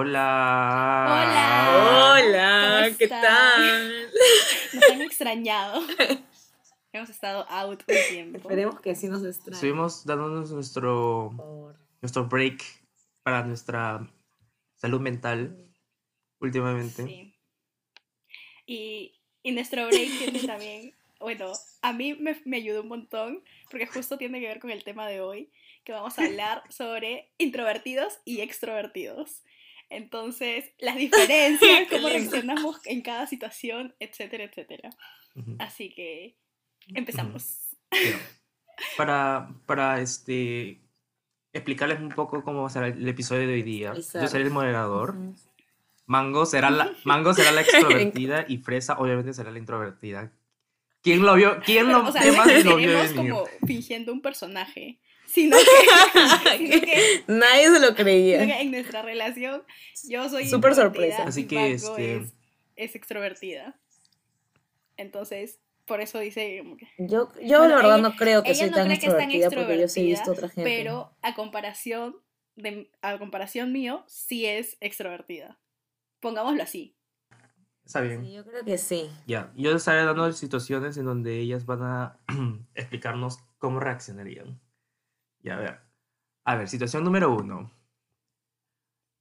Hola. Hola. Hola, ¿Cómo ¿qué tal? Nos han extrañado. Hemos estado out un tiempo. Esperemos que sí nos extrañen. Estuvimos dándonos nuestro, por nuestro break para nuestra salud mental últimamente. Sí. Y, y nuestro break tiene también, bueno, a mí me, me ayudó un montón porque justo tiene que ver con el tema de hoy, que vamos a hablar sobre introvertidos y extrovertidos. Entonces, las diferencias, cómo reaccionamos en cada situación, etcétera, etcétera. Ujú. Así que empezamos. Bien. Para, para este explicarles un poco cómo va a ser el episodio de hoy día. Yo seré el moderador. Ujú. Mango será la, Mango será la extrovertida y Fresa obviamente será la introvertida. ¿Quién lo vio? ¿Quién lo, o sea, más lo vio como fingiendo un personaje, sino que, sino que Nadie se lo creía. en nuestra relación yo soy Súper sorpresa. Así que, este- es, es extrovertida. Entonces, por eso dice como que... Yo, yo Bueno, la verdad ella- no creo que soy no tan cree que es tan extrovertida porque yo sí he visto otra gente. Pero a comparación, de, a comparación mío, sí es extrovertida. Pongámoslo así. Está bien. Sí, yo creo que sí. Ya, yo les estaré dando situaciones en donde ellas van a explicarnos cómo reaccionarían. Ya, a ver. A ver, situación número uno.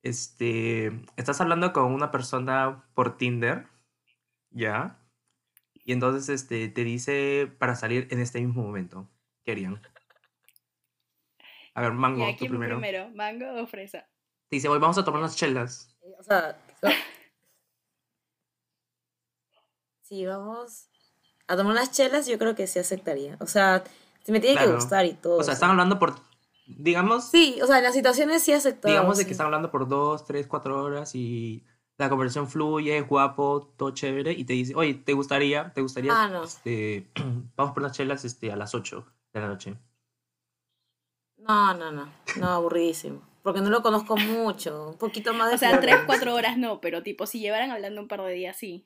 Este, estás hablando con una persona por Tinder, ¿ya? Y entonces este, te dice para salir en este mismo momento. ¿Qué harían? A ver, Mango, ¿Y tú primero. primero? ¿Mango o fresa? Te dice, hoy vamos a tomar unas chelas. O sea, no. si vamos a tomar unas chelas, yo creo que sí aceptaría. O sea, si me tiene Claro. que gustar y todo. O sea, están hablando por, digamos, Sí, o sea, en las situaciones sí aceptaba. Digamos de que están hablando por dos, tres, cuatro horas y la conversación fluye, es guapo, todo chévere, y te dice, oye, ¿te gustaría? ¿Te gustaría? Ah, no. este, vamos por unas chelas este, a las 8 de la noche. No, no, no. No, aburridísimo. Porque no lo conozco mucho. Un poquito más de O sea, tres, cuatro horas no, pero tipo, si llevaran hablando un par de días, sí.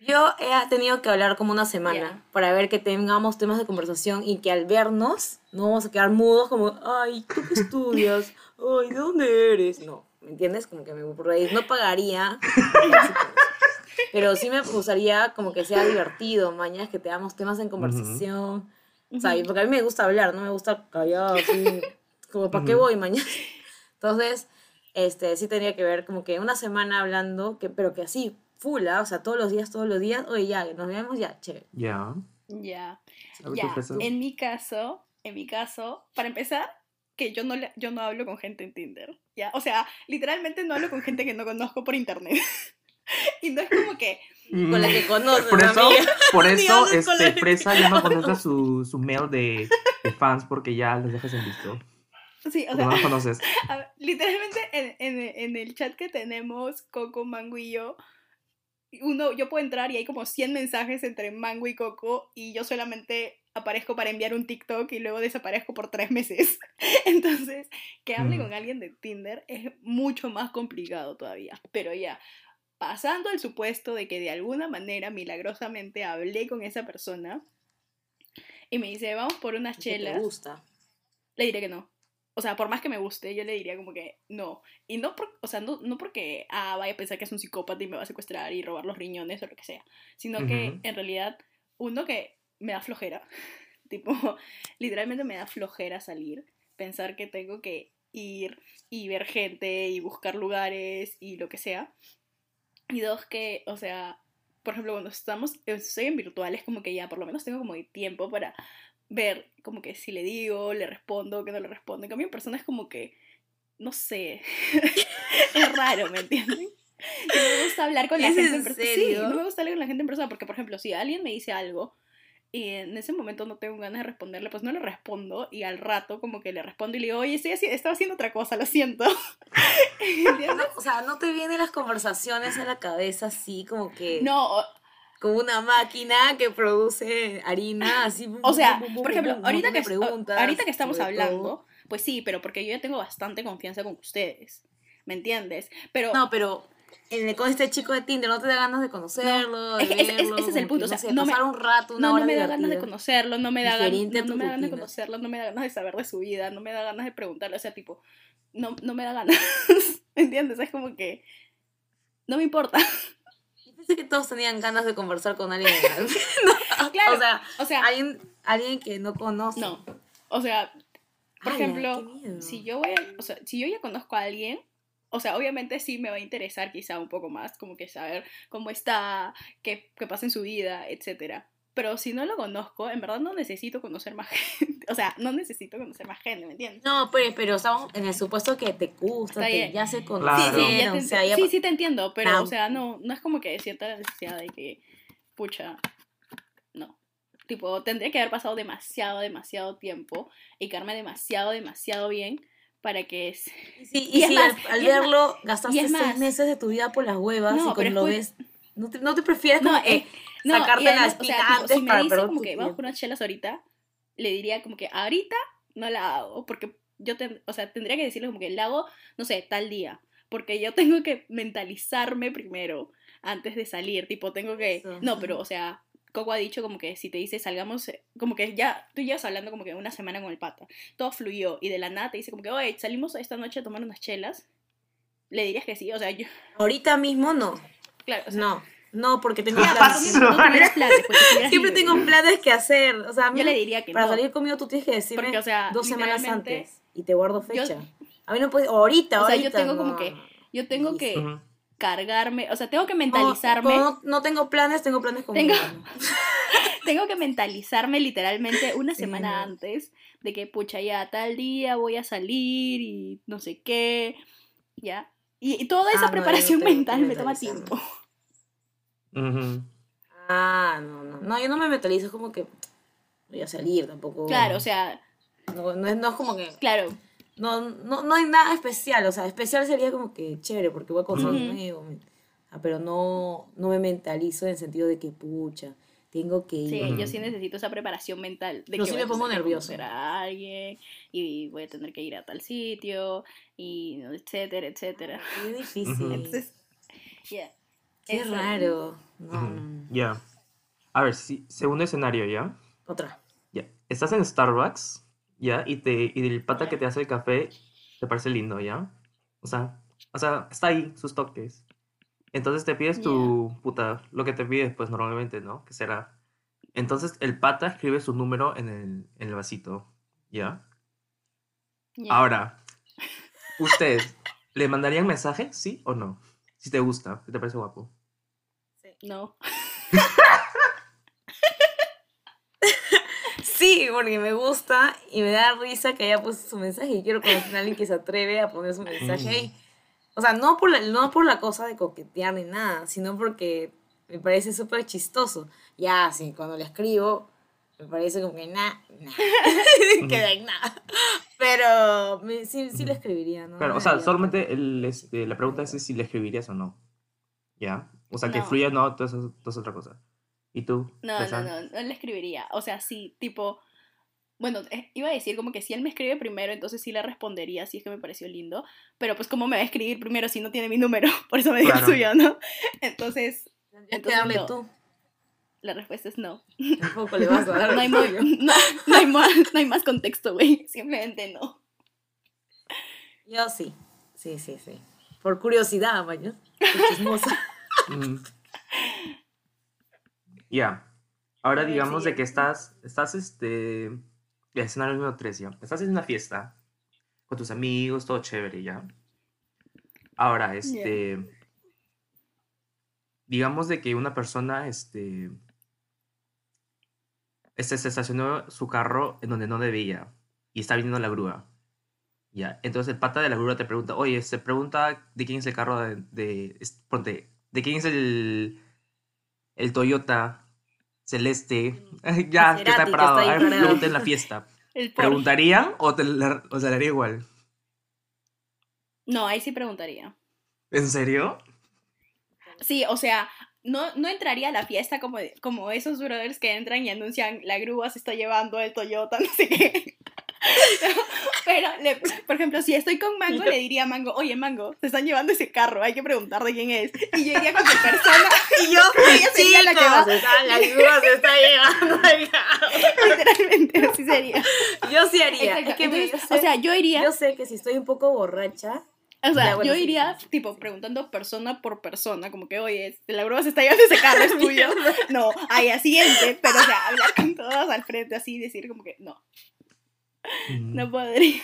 Yo he tenido que hablar como una semana Ya. para ver que tengamos temas de conversación y que al vernos no vamos a quedar mudos como, ay, ¿tú qué estudias? Ay, ¿de dónde eres? No, ¿me entiendes? Como que me aburrí. No pagaría. Pero sí me gustaría como que sea divertido, mañana que tengamos temas en conversación. O sea, porque a mí me gusta hablar, no me gusta callar así. Como, ¿para qué Ujú. voy mañana? Entonces, este, sí tendría que ver como que una semana hablando, que, pero que así, full, ¿ah? o sea, todos los días, todos los días, oye, ya, nos vemos, ya, chévere. Ya. Ya. Ya, en mi caso, en mi caso, para empezar, que yo no, le- yo no hablo con gente en Tinder, ¿ya? O sea, literalmente no hablo con gente que no conozco por internet. y no es como que, Con la que conoces, Por eso, amiga. por eso este, Fresa ya no conoce su, su mail de, de fans porque ya los dejas en visto. sí, o sea, no los conoces. ver, literalmente en, en- en el chat que tenemos, Coco, Mango y yo, uno, yo puedo entrar y hay como 100 mensajes entre Mango y Coco y yo solamente aparezco para enviar un TikTok y luego desaparezco por tres meses. Entonces, que hable Mm. con alguien de Tinder es mucho más complicado todavía. Pero ya, pasando al supuesto de que de alguna manera, milagrosamente, hablé con esa persona y me dice, vamos por unas Que te chelas gusta. le diré que no. O sea, por más que me guste, yo le diría como que no. Y no, por, o sea, no, no porque ah, vaya a pensar que es un psicópata y me va a secuestrar y robar los riñones o lo que sea. Sino que en realidad, uno que me da flojera. tipo, literalmente me da flojera salir. Pensar que tengo que ir y ver gente y buscar lugares y lo que sea. Y dos, que, o sea, por ejemplo, cuando estamos, estoy en virtuales, como que ya por lo menos tengo como tiempo para ver como que si le digo, le respondo, que no le respondo. En cambio, en persona es como que, no sé, es raro, ¿me entienden? Y no me gusta hablar con la ¿Es gente en persona. Sí, no me gusta hablar con la gente en persona porque, por ejemplo, si alguien me dice algo y en ese momento no tengo ganas de responderle, pues no le respondo y al rato como que le respondo y le digo, oye, estoy estaba haciendo otra cosa, lo siento. ¿Entiendes? O sea, no te vienen las conversaciones a la cabeza así como que No, como una máquina que produce harina así. O sea, bum, bum, por ejemplo, bum, ahorita que, ahorita que estamos hablando, todo. pues sí, pero porque yo ya tengo bastante confianza con ustedes, ¿me entiendes? Pero, No, pero en el- con este chico de Tinder no te da ganas de conocerlo, de Es que ese- ese- verlo, ese es el punto, que, o sea, no me- pasar un rato, una No, hora no me da ganas de conocerlo, no me da a no, no me da ganas de conocerlo, no me da ganas de saber de su vida, no me da ganas de preguntarle, o sea, tipo, no, no me da ganas, ¿me entiendes? Es como que no me importa. Pensé que todos tenían ganas de conversar con alguien. Claro, o sea, o sea, alguien, alguien que no conoce. no, o sea, por ejemplo, si yo voy a, o sea, si yo ya conozco a alguien, o sea, obviamente sí me va a interesar quizá un poco más, como que saber cómo está, qué, qué pasa en su vida, etcétera. Pero si no lo conozco, en verdad no necesito conocer más gente. O sea, no necesito conocer más gente, ¿me entiendes? No, pero, pero estamos en el supuesto que te gusta, Está que ya se Claro. conocieron, Sí, sí, ya te o sea, ya sí, sí te entiendo, pero, Ah. o sea, no, no es como que sienta la necesidad de que, pucha, no. Tipo, tendría que haber pasado demasiado, demasiado tiempo y quedarme demasiado, demasiado bien para que... es- si, Y y es si más, al, al y es más, verlo gastaste seis más. meses de tu vida por las huevas No, y cuando lo es ves, ¿no te, no te prefieres No, como eh, no, sacarte además, o sea, antes si me para dice como tu que vamos por unas chelas ahorita, le diría como que ahorita no la hago, porque yo, ten- o sea, tendría que decirle como que la hago, no sé, tal día, porque yo tengo que mentalizarme primero antes de salir, tipo, tengo que, Eso, no, pero, o sea, Coco ha dicho como que si te dice salgamos, como que ya, tú llevas hablando como que una semana con el pata, todo fluyó, y de la nada te dice como que, oye, salimos esta noche a tomar unas chelas, le dirías que sí, o sea, yo, Ahorita mismo no, claro, o sea, no, no, porque tengo planes. no pues, Siempre libre. tengo planes que hacer, o sea, a mí Yo le diría que para no. salir conmigo tú tienes que decirme Porque, o sea, dos semanas antes y te guardo yo- fecha. a mí no puedes, ahorita, O sea, yo tengo no, como que-. Yo tengo que cargarme, o sea, tengo que mentalizarme, No, no tengo planes, tengo planes conmigo. Tengo- tengo que mentalizarme literalmente una semana antes de que, pucha, ya tal día voy a salir y no sé qué, ya. Y, y toda esa Ah, yo preparación mental me toma mentalizarme. Ujú. Ah, no, no. No, yo no me mentalizo, es como que voy a salir tampoco. Claro, o sea, No, no, es, no es como que. claro, No, no, no hay nada especial. O sea, especial sería como que chévere porque voy a conocer nuevo. me- ah, pero no, no me mentalizo en el sentido de que, pucha, tengo que ir. sí, yo sí necesito esa preparación mental de Yo que sí voy a me pongo nerviosa. a alguien y voy a tener que ir a tal sitio y etcétera, etcétera. Qué difícil. Entonces. Qué raro. No. Ya. A ver, sí, segundo escenario, ¿ya? Otra. Ya. Estás en Starbucks, ¿ya? Y, te, y el pata que te hace el café te parece lindo, ¿ya? O sea, o sea, está ahí, sus toques. Entonces te pides tu puta, lo que te pides, pues normalmente, ¿no? Que será. Entonces el pata escribe su número en el, en el vasito, ¿ya? Ya. Ahora, ¿ustedes le mandarían mensaje, sí o no? Si te gusta, si te parece guapo. No. Sí, porque me gusta y me da risa que haya puesto su mensaje y quiero conocer a alguien que se atreve a poner su mensaje ahí. O sea, no por, la, no por la cosa de coquetear ni nada, sino porque me parece súper chistoso. Ya, sí, cuando le escribo, me parece como que nada, nada, que de nada. Pero me- sí, sí le escribiría, ¿no? Claro, o sea, solamente el, este, la pregunta es si le escribirías o no. ¿Ya? O sea, que No. fluya no, todo eso, todo es otra cosa. ¿Y tú? No, no, no, no le escribiría. O sea, sí, tipo. Bueno, iba a decir como que si él me escribe primero, entonces sí le respondería si es que me pareció lindo. Pero pues, ¿cómo me va a escribir primero si no tiene mi número? Por eso me dio Claro. el suyo, ¿no? Entonces, entonces darle no. tú. la respuesta es no. Tampoco le vas a dar. No hay, tuyo. no, no hay, más, no hay más contexto, güey. Simplemente no. Yo sí. Sí, sí, sí. Por curiosidad, maño. Chismosa. Mm. Ya. Ahora ver, digamos de que estás, estás este, el escenario número 3, ¿ya? Estás en una fiesta con tus amigos, todo chévere, ¿ya? Ahora, este, digamos de que una persona, este, este, se estacionó su carro en donde no debía y está viniendo la grúa. Ya, entonces el pata de la grúa te pregunta, oye, se pregunta de quién es el carro de, de ponte, de quién es el, el Toyota celeste, ya, que está Maserati, que parado, está ahí a ver, parado. pregunta en la fiesta. ¿Preguntarían o te la, o se la haría igual? No, ahí sí preguntaría. ¿En serio? Sí, o sea, no, no entraría a la fiesta como, como esos brothers que entran y anuncian la grúa se está llevando el Toyota, no sé qué. Pero, le- por ejemplo, si estoy con Mango, le diría a Mango, oye, Mango, se están llevando ese carro, hay que preguntar de quién es. Y yo iría con mi persona, Y yo, Ella sería la que va. está- la grúa se está llevando el carro. literalmente, así sería. Yo sí haría. Es que Entonces, yo sé- o sea, yo iría, yo sé que si estoy un poco borracha, o sea, bueno, yo sí, iría, sí. tipo, preguntando persona por persona, como que, oye, este, la grúa se está llevando ese carro, es tuyo. No, ahí a siguiente, pero, o sea, hablar con todos al frente, así, decir como que, no. No podría.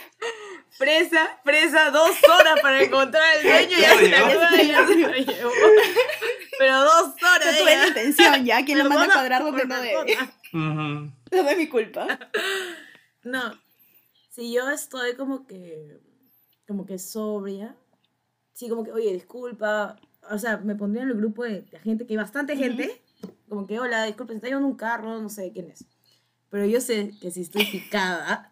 presa, presa, dos horas para encontrar el dueño y Ya ya se se la ya se lo llevó. Pero dos horas. No tuve la intención ya, quien lo manda a cuadrar donde no debe. No es mi culpa. No, si yo estoy como que, como que sobria, sí, como que, oye, disculpa, o sea, me pondría en el grupo de, de gente, que hay bastante gente, como que, hola, disculpa, se está llevando un carro, no sé quién es. Pero yo sé que si estoy picada,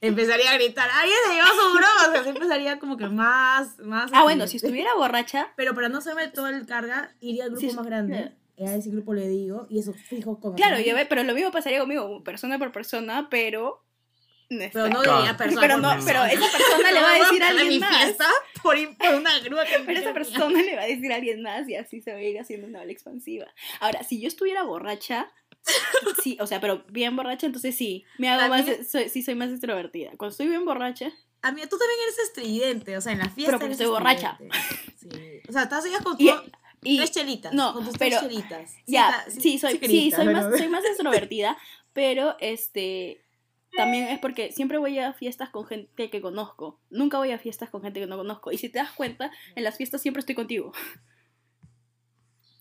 empezaría a gritar, alguien se llevó su broma, o sea, empezaría como que más, más. Ah, bueno, si estuviera borracha, Pero para no hacerme todo el carga, iría al grupo Sí, más grande, y a ese grupo le digo, y eso fijo con claro, yo ve, pero lo mismo pasaría conmigo, persona por persona, pero. no está. Pero no diría persona Pero por no, persona. pero esa persona le va a decir a alguien más. fiesta por, por una grúa que Pero esa persona le va a decir a alguien más y así se va a ir haciendo una ola expansiva. Ahora, si yo estuviera borracha, sí, o sea, pero bien borracha, entonces sí, me hago más, soy, sí soy más extrovertida. Cuando estoy bien borracha, A mí, tú también eres estridente, o sea, en la fiesta. Pero porque estoy borracha. Sí. O sea, estás ya con y, tu- y tres chelitas. no, con tus pero- tres chelitas. ya, sí, soy, sí, más, soy más extrovertida, pero este también es porque siempre voy a fiestas con gente que conozco. Nunca voy a fiestas con gente que no conozco. Y si te das cuenta, en las fiestas siempre estoy contigo.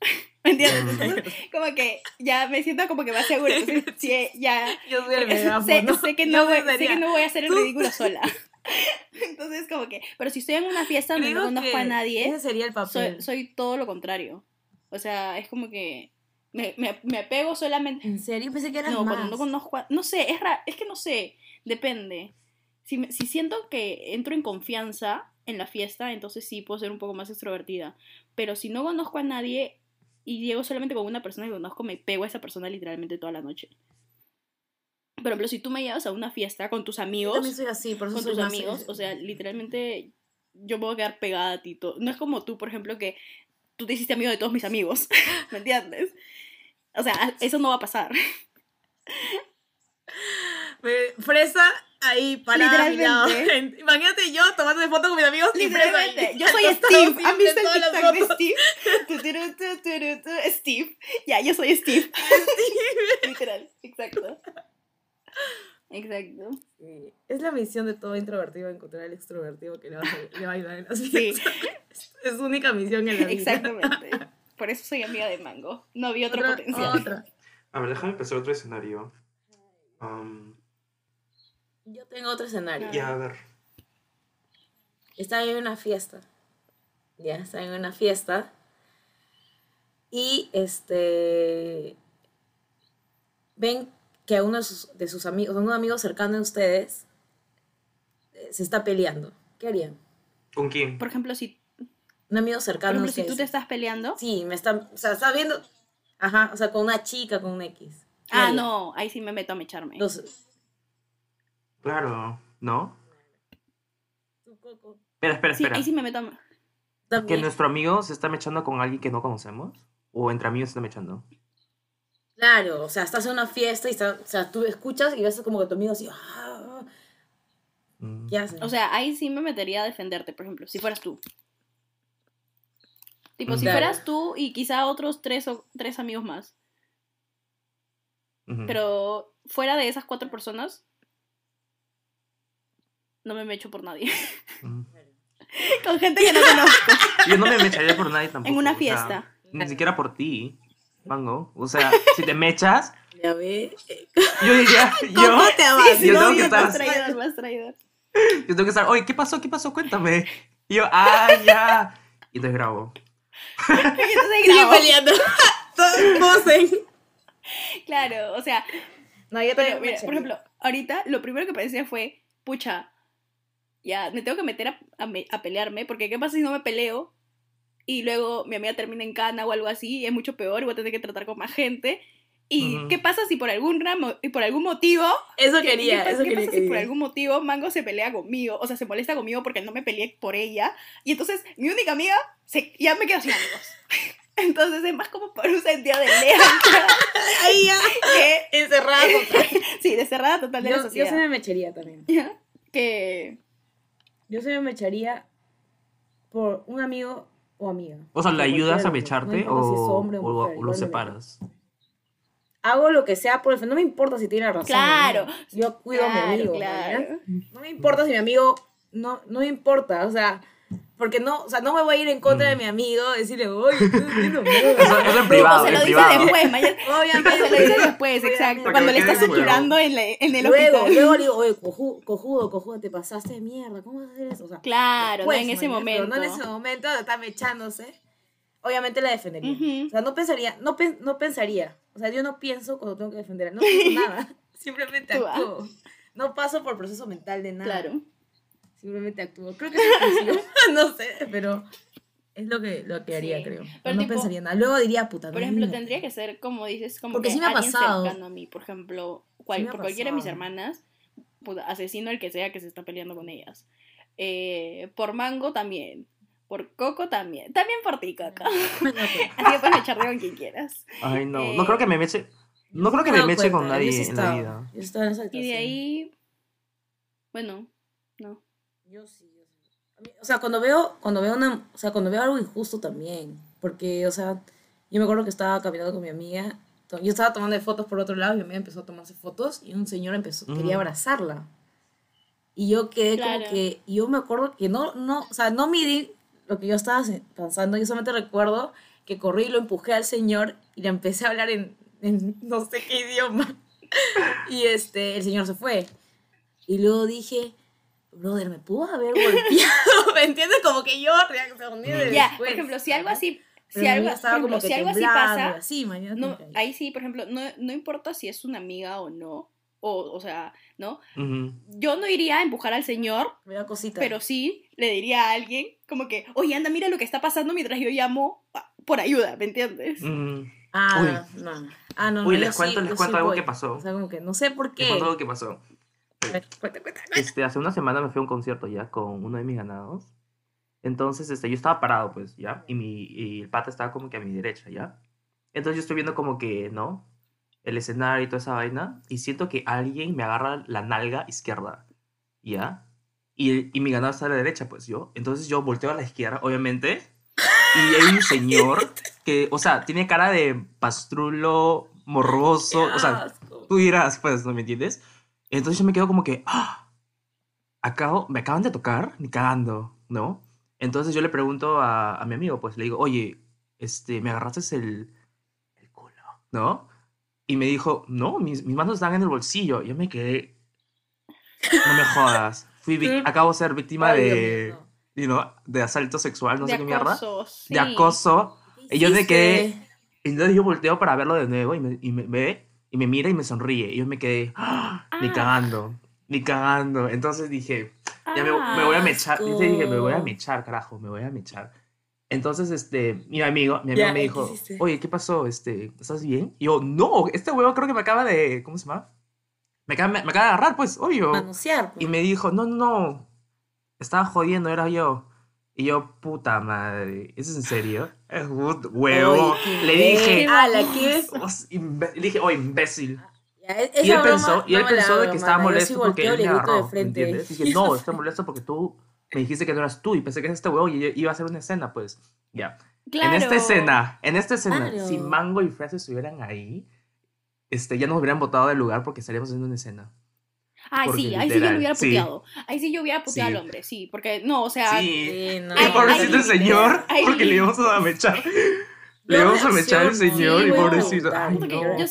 ¿Me entiendes? Entonces, como que ya me siento como que más segura. Entonces, sí, ya Yo soy el sé, sé que no voy, sé que no voy a hacer el ridículo sola. Entonces, como que. Pero si estoy en una fiesta donde no conozco a nadie, Ese sería el papel. soy, soy todo lo contrario. O sea, es como que. Me, me, me apego solamente. En serio, pensé que eras No, más. cuando no conozco a- No sé, es, ra- es que no sé. Depende. Si, me- si siento que entro en confianza en la fiesta, entonces sí puedo ser un poco más extrovertida. Pero si no conozco a nadie y llego solamente con una persona que conozco, me pego a esa persona literalmente toda la noche. Por ejemplo, si tú me llevas a una fiesta con tus Yo amigos, también soy así, por eso con soy tus amigos, o sea, literalmente yo puedo quedar pegada a ti. todo. No es como tú, por ejemplo, que tú te hiciste amigo de todos mis amigos, ¿me entiendes? O sea, eso no va a pasar. Me- Fresa ahí para mi lado. Literalmente. Imagínate yo tomando foto con mis amigos. Literalmente. Yo soy Steve. ¿Han visto el TikTok de fotos. Steve? Steve. Ya, yo soy Steve. Literal. Exacto. Exacto. Sí, Es la misión de todo introvertido encontrar el extrovertido que le va a, le va a ayudar en las Sí, fiestas. Es su única misión en la vida. exactamente. Por eso soy amiga de Mango. No había otro Otra- potencial. otra. A ver, déjame pensar otro escenario. Um, Yo tengo otro escenario. ya, a ver. Está en una fiesta. Ya, está en una fiesta. Y este. Ven que a uno de sus, de sus amigos, a un amigo cercano de ustedes, eh, se está peleando. ¿Qué harían? ¿Con quién? Por ejemplo, si, Un amigo por cercano ejemplo, de si tú te ustedes. estás peleando. Sí, me está. O sea, está viendo. Ajá, o sea, con una chica, con un X. ¿Qué Ah, no, ahí sí me meto a mecharme. Los- Claro, ¿no? tu coco. Espera, espera, Sí, espera. ahí sí me meto a... ¿Que También. nuestro amigo se está mechando con alguien que no conocemos? ¿O entre amigos se está mechando? Claro, o sea, estás en una fiesta y está, o sea, tú escuchas y ves como que tu amigo así, "Ah, Mm. ¿qué haces? O sea, ahí sí me metería a defenderte, por ejemplo, si fueras tú. Tipo, si fueras tú y quizá otros tres o tres amigos más. Pero fuera de esas cuatro personas, no me mecho por nadie. Mm. Con gente que no conozco. Yo no me mecharía por nadie tampoco. en una o sea, fiesta. ni siquiera por ti, Mango. O sea, si te mechas, Ya ve, yo diría, ¿cómo yo, te vas? yo no, tengo que estar- más traidor, más traidor. yo tengo que estar, oye, ¿qué pasó? ¿Qué pasó? Cuéntame. Y yo, ah, ya. Y entonces grabo. Y entonces Sigue grabo. peleando. Todos. Claro, o sea, No, yo mira, por ejemplo, ahorita lo primero que pensé fue, pucha, ya, me tengo que meter a, a me- a pelearme, porque ¿qué pasa si no me peleo? Y luego mi amiga termina en cana o algo así, y es mucho peor, y voy a tener que tratar con más gente. ¿Y Ujú. qué pasa si por algún ramo y por algún motivo Eso ¿Qué- quería, ¿Qué, eso qué quería pasa que si por algún motivo Mango se pelea conmigo? O sea, se molesta conmigo porque no me peleé por ella. Y entonces mi única amiga se, ya me quedo sin amigos. Entonces es más como por un sentido de lealtad Ahí ya, que, encerrada total. sí, de cerrada total de la Yo, yo sociedad. se me mecharía también. ¿Ya? Que, Yo se me mecharía por un amigo o amiga. O sea, ¿le ayudas a mecharte No si o, hombre o o- mujer, o igual lo separas? Hago lo que sea por el No me importa si tiene razón. o Claro. no. Yo cuido a mi amigo. claro. No me importa si mi amigo. No, no me importa. O sea. Porque no, o sea, no me voy a ir en contra de Mm. mi amigo, decirle, oye, haciendo mierda". Eso, eso en privado, o se en lo dice privado. después, Maya. Obviamente. Se lo dice después, exacto. Cuando le estás suturando en, la- en el Luego, hospital. luego le digo, oye, cojudo, cojudo, cojudo, te pasaste de mierda, ¿cómo vas a hacer eso? O sea, Claro, no después, en ese mañana, pero momento. No en ese momento, está mechándose. Obviamente la defendería. Ujú. O sea, no pensaría, no, pen- no pensaría. O sea, yo no pienso cuando tengo que defenderla. No pienso nada. Simplemente Tú, actúo. No paso por proceso mental de nada. Claro. Simplemente actúo. Creo que es sencillo. no sé, pero es lo que, lo que haría, Sí. creo. Pero no tipo, pensaría nada. Luego diría, puta, no Por ejemplo, tendría que ser, como dices, como Porque que sí me ha alguien pasado. cercano a mí. Por ejemplo, cual- Sí por cualquiera de mis hermanas, puta, asesino el que sea que se está peleando con ellas. Eh, por Mango también. Por Coco también. También por ti, Coco. No, pues. Así que puedes echarte con quien quieras. Ay, no. Eh, No creo que me meche. No creo que Me meche con cuenta, nadie en la vida. Y de ahí, bueno, no. Yo sí, yo sí. A mí- O sea, cuando veo, cuando veo una, o sea, cuando veo algo injusto también, porque, o sea, yo me acuerdo que estaba caminando con mi amiga, yo estaba tomando fotos por otro lado y mi amiga empezó a tomarse fotos y un señor empezó, Ujú. quería abrazarla. Y yo quedé Claro. como que, y yo me acuerdo que no, no, o sea, no midí lo que yo estaba pensando, yo solamente recuerdo que corrí y lo empujé al señor y le empecé a hablar en, en no sé qué idioma. Y este, el señor se fue. Y luego dije, brother, me pudo haber golpeado, ¿me entiendes? Como que yo reaccioné de Ya, por ejemplo, si algo así, si algo, amiga por estaba ejemplo, como que si algo así pasa, así, mañana no, ahí sí, por ejemplo, no, no importa si es una amiga o no, o, o sea, ¿no? Yo no iría a empujar al señor, pero sí le diría a alguien como que, oye, anda, mira lo que está pasando mientras yo llamo por ayuda, ¿me entiendes? Ujú. Ah, no. Ah, no, no, Uy, yo les cuento- sí- les cuento sí algo voy. que pasó. O sea, como que no sé por qué. Te cuento lo que pasó. A ver, cuenta, cuenta. Este, hace una semana me fui a un concierto ya con uno de mis ganados. Entonces, este, yo estaba parado, pues, ¿ya? Y, mi, y el pata estaba como que a mi derecha, ¿ya? Entonces yo estoy viendo como que, ¿no? El escenario y toda esa vaina. Y siento que alguien me agarra la nalga izquierda, ¿ya? Y, y mi ganado está a la derecha, pues, yo. Entonces yo volteo a la izquierda, obviamente. Y hay un señor que, o sea, tiene cara de pastrulo, morboso. O sea, tú dirás, pues, ¿no me entiendes? Entonces yo me quedo como que, ¡ah! Acabo, me acaban de tocar, ni cagando, ¿no? Entonces yo le pregunto a, a mi amigo, pues le digo, oye, este, me agarraste el, el culo, ¿no? Y me dijo, no, mis, mis manos están en el bolsillo. Yo me quedé, no me jodas. Fui acabo de ser víctima Ay, de, you know, de asalto sexual, no de sé qué mierda. acoso, sí. De acoso. ¿Qué Y yo me quedé, entonces yo volteo para verlo de nuevo y me, y me ve y me mira y me sonríe. Y yo me quedé, ¡ah! ni Ah. cagando, ni cagando. Entonces dije, ya me, me voy a mechar. asco. Entonces dije, me voy a mechar, carajo, me voy a mechar. Entonces, este, mi amigo, mi amigo Ya, me ¿y dijo, qué oye, ¿qué pasó? Este, ¿estás bien? Y yo, no, este huevo creo que me acaba de, ¿cómo se llama? Me acaba, me, me acaba de agarrar, pues, obvio. Pues. Y me dijo, no, no, no, estaba jodiendo, era yo. Y yo, puta madre, ¿eso es en serio? Es un huevo. Le dije, imbécil. Ala, ¿qué? Le dije, oh, imbécil. Ya, e- Y él pensó, broma y él no pensó de que estaba mano. Yo molesto sí porque él le me agarró, de ¿me frente. entiendes? Dije, no, estoy molesto porque tú me dijiste que no eras tú y pensé que eras este huevo y yo iba a hacer una escena, pues. Ya. Claro. En esta escena, en esta escena, Claro. si Mango y Fresa estuvieran ahí, este, ya nos hubieran botado del lugar porque estaríamos haciendo una escena. Ay, Porque sí, ahí sí yo lo hubiera sí. puteado. Ahí sí yo hubiera puteado Sí. al hombre, sí. Porque, no, o sea, Sí. Sí, no. Ay, pobrecito ay, el señor, ay, porque le íbamos a mechar. Le íbamos a mechar al señor Sí, y pobrecito. yo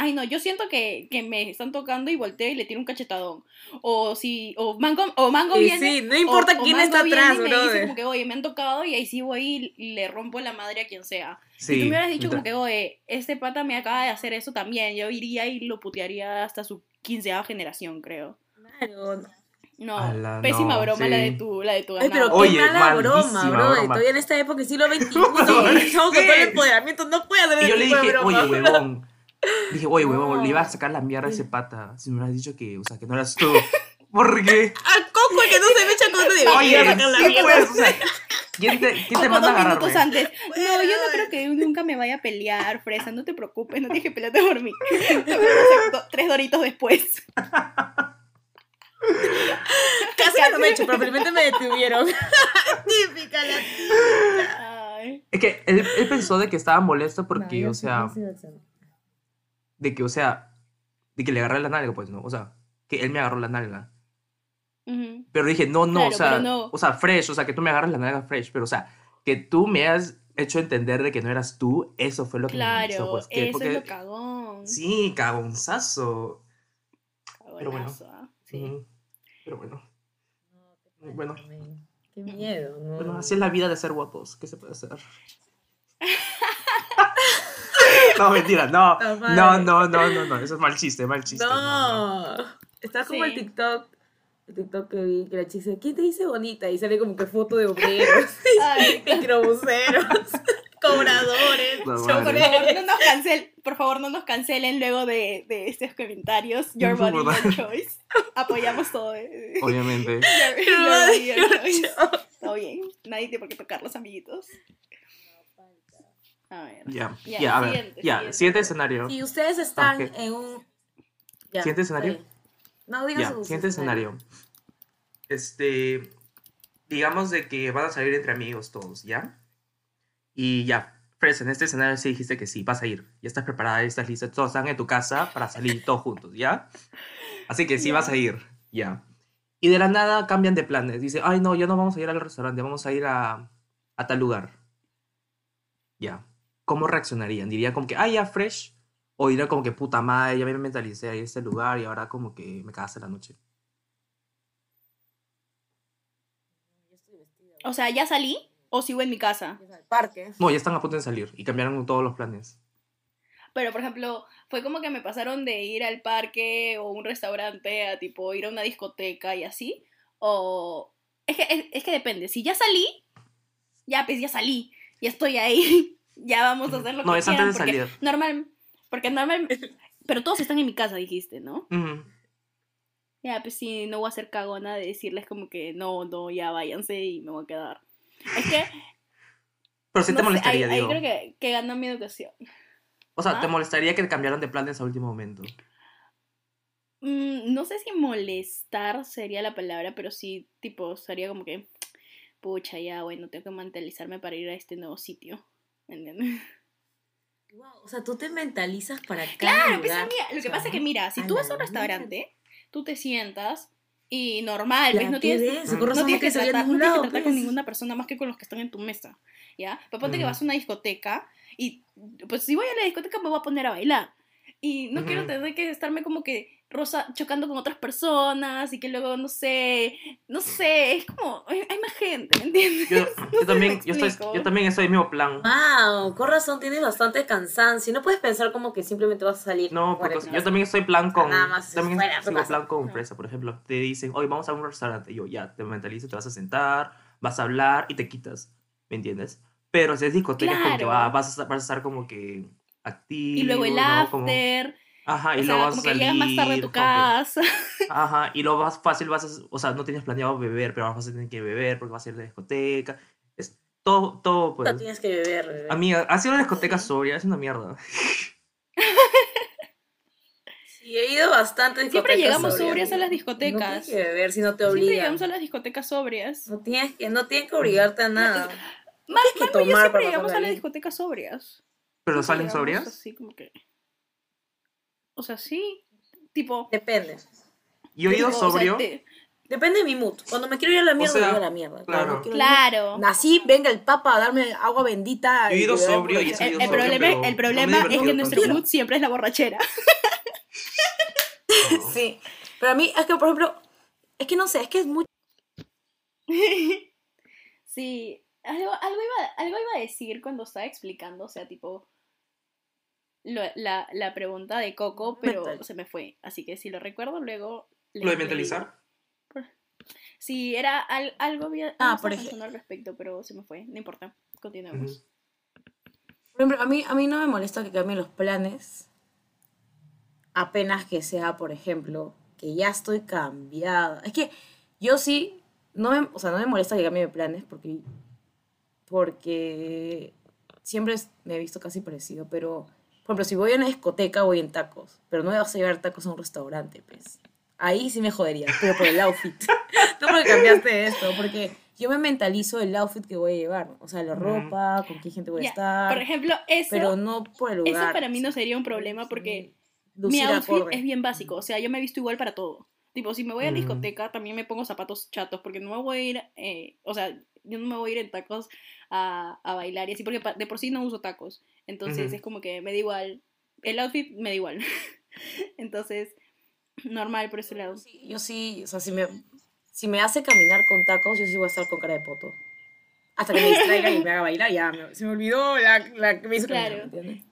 sí-. Ay, no, yo siento que, que me están tocando y volteo y le tiro un cachetadón. O si, o Mango, o Mango Y viene. sí, no importa o- o quién Mango está atrás, y me dice como que, oye, me han tocado y ahí sí voy y le rompo la madre a quien sea. Sí, si tú me hubieras dicho como que, oye, este pata me acaba de hacer eso también, yo iría y lo putearía hasta su quinceava generación, creo. Claro. No, Ala, pésima no, broma sí. la de tu, la de tu Ay, pero ganado. qué Oye, mala broma, bro. broma. Estoy en esta época del siglo XXI. Estamos con todo el empoderamiento. No puede hacer Y yo le dije, broma. oye, huevón, Dije, oye, huevón, No. le iba a sacar la mierda a ese pata. Si me hubieras dicho que, o sea, que no eras tú. ¿Por qué? Al coco que no se me echa con de Oye, sacar la sí, mierda. pues, o sea, ¿quién te, quién te manda a dos minutos antes. No, yo no creo que nunca me vaya a pelear, Fresa. No te preocupes, no tienes que pelearte por mí. Tres doritos después. Casi no me he hecho, pero felizmente me detuvieron. Típica la típica. Ay. Es que él, él pensó de que estaba molesto porque, No, o sea. De que, o sea, de que le agarré la nalga, pues, ¿no? O sea, que él me agarró la nalga. Pero dije, no, no, Claro, o sea, no. o sea, fresh, o sea, que tú me agarras la nalga fresh, pero, o sea, que tú me has hecho entender de que no eras tú, eso fue lo que me Claro, pues, que, eso porque, es lo cagón. sí, cagonzazo. pero bueno. Cagonazo, ¿ah? Sí. Pero bueno, No, Bueno. Qué miedo, ¿no? bueno, así es la vida de ser guapos, ¿qué se puede hacer? no, mentira, no, no, no, no, no, no, eso es mal chiste, mal chiste. no, no. No. Está como el Sí. TikTok. El TikTok que vi, que la dice, ¿quién te dice bonita? Y sale como que foto de obreros, Ay, microbuseros, cobradores, No, por favor, no nos cancel, por favor, no nos cancelen luego de, de estos comentarios. Your No, body, your choice. Apoyamos todo. eh. Obviamente. Your, your body, your choice. Todo bien. Nadie tiene por qué tocarlos, amiguitos. A ver. Ya, Ya, ya, a ver, siguiente, ya, siguiente. siguiente escenario. Si ustedes están Ok. en un... ¿Siguiente escenario? bien. No, su siguiente escenario. Este, digamos de que van a salir entre amigos todos, ¿ya? Y ya, Fres, en este escenario sí dijiste que sí, vas a ir. Ya estás preparada, ya estás lista, todos están en tu casa para salir todos juntos, ¿ya? Así que sí vas a ir, ya. Y de la nada cambian de planes. Dice, ay no, ya no vamos a ir al restaurante, vamos a ir a, a tal lugar. Ya. ¿Cómo reaccionarían? ¿Dirían como que, ay, ya, fresh? O dirían como que, puta madre, ya me mentalicé a este lugar y ahora como que me cagaste la noche. O sea, ¿ya salí o sigo en mi casa? Al parque. No, ya están a punto de salir y cambiaron todos los planes. Pero, por ejemplo, fue como que me pasaron de ir al parque o un restaurante a tipo ir a una discoteca y así. O. Es que, es, es que depende. Si ya salí, ya pues ya salí. Ya estoy ahí. ya vamos a hacer lo No, que es antes de porque salir. Normal. Porque normal. Pero todos están en mi casa, dijiste, ¿no? Ya, pues sí, no voy a ser cagona de decirles como que no, no, ya váyanse y me voy a quedar. Es que. Pero sí te no sé, molestaría, ahí, ahí digo. creo que, que ganó mi educación. O sea, te ¿Ah? molestaría que cambiaran de planes a último momento. Mm, no sé si molestar sería la palabra, pero sí, tipo, sería como que, pucha, ya, bueno, tengo que mentalizarme para ir a este nuevo sitio. ¿Me entiendes? Wow, o sea, tú te mentalizas para cada Claro, pues, lugar. amiga, lo que pasa es que, mira, si tú vas a un restaurante, tú te sientas y normal, pues, Ya, no ¿qué tienes, ves? no tienes que tratar, no tienes que tratar con pues. ninguna persona más que con los que están en tu mesa, ¿ya? Pero ponte que vas a una discoteca y, pues, si voy a la discoteca me voy a poner a bailar. Y no quiero tener que estarme como que rosa chocando con otras personas y que luego, no sé, no sé, es como, hay, hay más gente, ¿me entiendes? Yo, No yo también, yo, estoy, yo también estoy en el mismo plan. Wow, con razón, tienes bastante cansancio. No puedes pensar como que simplemente vas a salir. No, porque yo casa. también estoy plan con. Nada más también fuera tu sigo casa. plan con empresa. Por ejemplo, te dicen, hoy vamos a un restaurante. Y yo, ya, te mentalizas, te vas a sentar, vas a hablar y te quitas. ¿Me entiendes? Pero si es discoteca, es como que Claro. va- vas, a, estar- vas a estar como que activo. Y luego el ¿no? Como- after, Ajá, y o luego sea, vas como a que salir. llegas más tarde a tu como que- casa. Ajá, y lo más fácil vas a, o sea, no tienes planeado beber, pero vas a tener que beber porque vas a ir a la discoteca. Es todo, todo, pues. No tienes que beber, bebé. Amiga, ha sido una discoteca sobria, es una mierda. Sí, he ido bastante Siempre llegamos sobrias. sobrias a las No discotecas. tienes que beber si no te Siempre obligan. llegamos a las discotecas sobrias. No tienes que, no tienes que obligarte a nada. Más, que más, yo tomar siempre para llegamos a las discotecas sobrias. ¿Pero Siempre salen sobrias? Así como que. O sea, sí. Tipo. Depende. Yo he ido tipo, o sea, sobrio. te- Depende de mi mood. Cuando me quiero ir a la mierda, sea, me voy a la mierda. Claro. Claro. Así venga el papa a darme agua bendita. Yo he y ido sobrio y El, el sobrio, problema, el no problema es que nuestro mood siempre es la borrachera. Sí. Pero a mí, es que, por ejemplo, es que no sé, es que es muy. Sí, algo, algo, iba, algo iba a decir cuando estaba explicando, o sea, tipo, lo- la, la pregunta de Coco, pero Mental. se me fue. Así que si lo recuerdo, luego... ¿Lo de mentalizar? Sí, era al- algo bien Ah, por estaba ej- pensando al respecto, pero se me fue. No importa, continuemos. Por ejemplo, a mí, a mí no me molesta que cambien los planes. apenas que sea, por ejemplo, que ya estoy cambiada. Es que yo sí, no me, o sea, no me molesta que cambie de planes porque, porque siempre me he visto casi parecido, pero, por ejemplo, si voy a una discoteca voy en tacos, pero no me vas a llevar tacos a un restaurante, pues. Ahí sí me jodería, pero por el outfit. no porque cambiaste esto, porque yo me mentalizo el outfit que voy a llevar, o sea, la ropa, con qué gente voy a Ya, estar, Por ejemplo, eso, pero no por el lugar. eso para mí no sería un problema porque mi lucir outfit acorde. es bien básico. O sea, yo me he visto igual para todo. Tipo, si me voy a Mm. discoteca, también me pongo zapatos chatos porque no me voy a ir, eh, o sea, yo no me voy a ir en tacos a, a bailar y así, porque de por sí no uso tacos. Entonces Ujú. es como que me da igual. El outfit me da igual. Entonces, normal por ese lado. Sí, yo sí, o sea, si me, si me hace caminar con tacos, yo sí voy a estar con cara de poto. Hasta que me distraiga y me haga bailar, ya me- se me olvidó la, la que me hizo caminar, Claro. ¿me entiendes?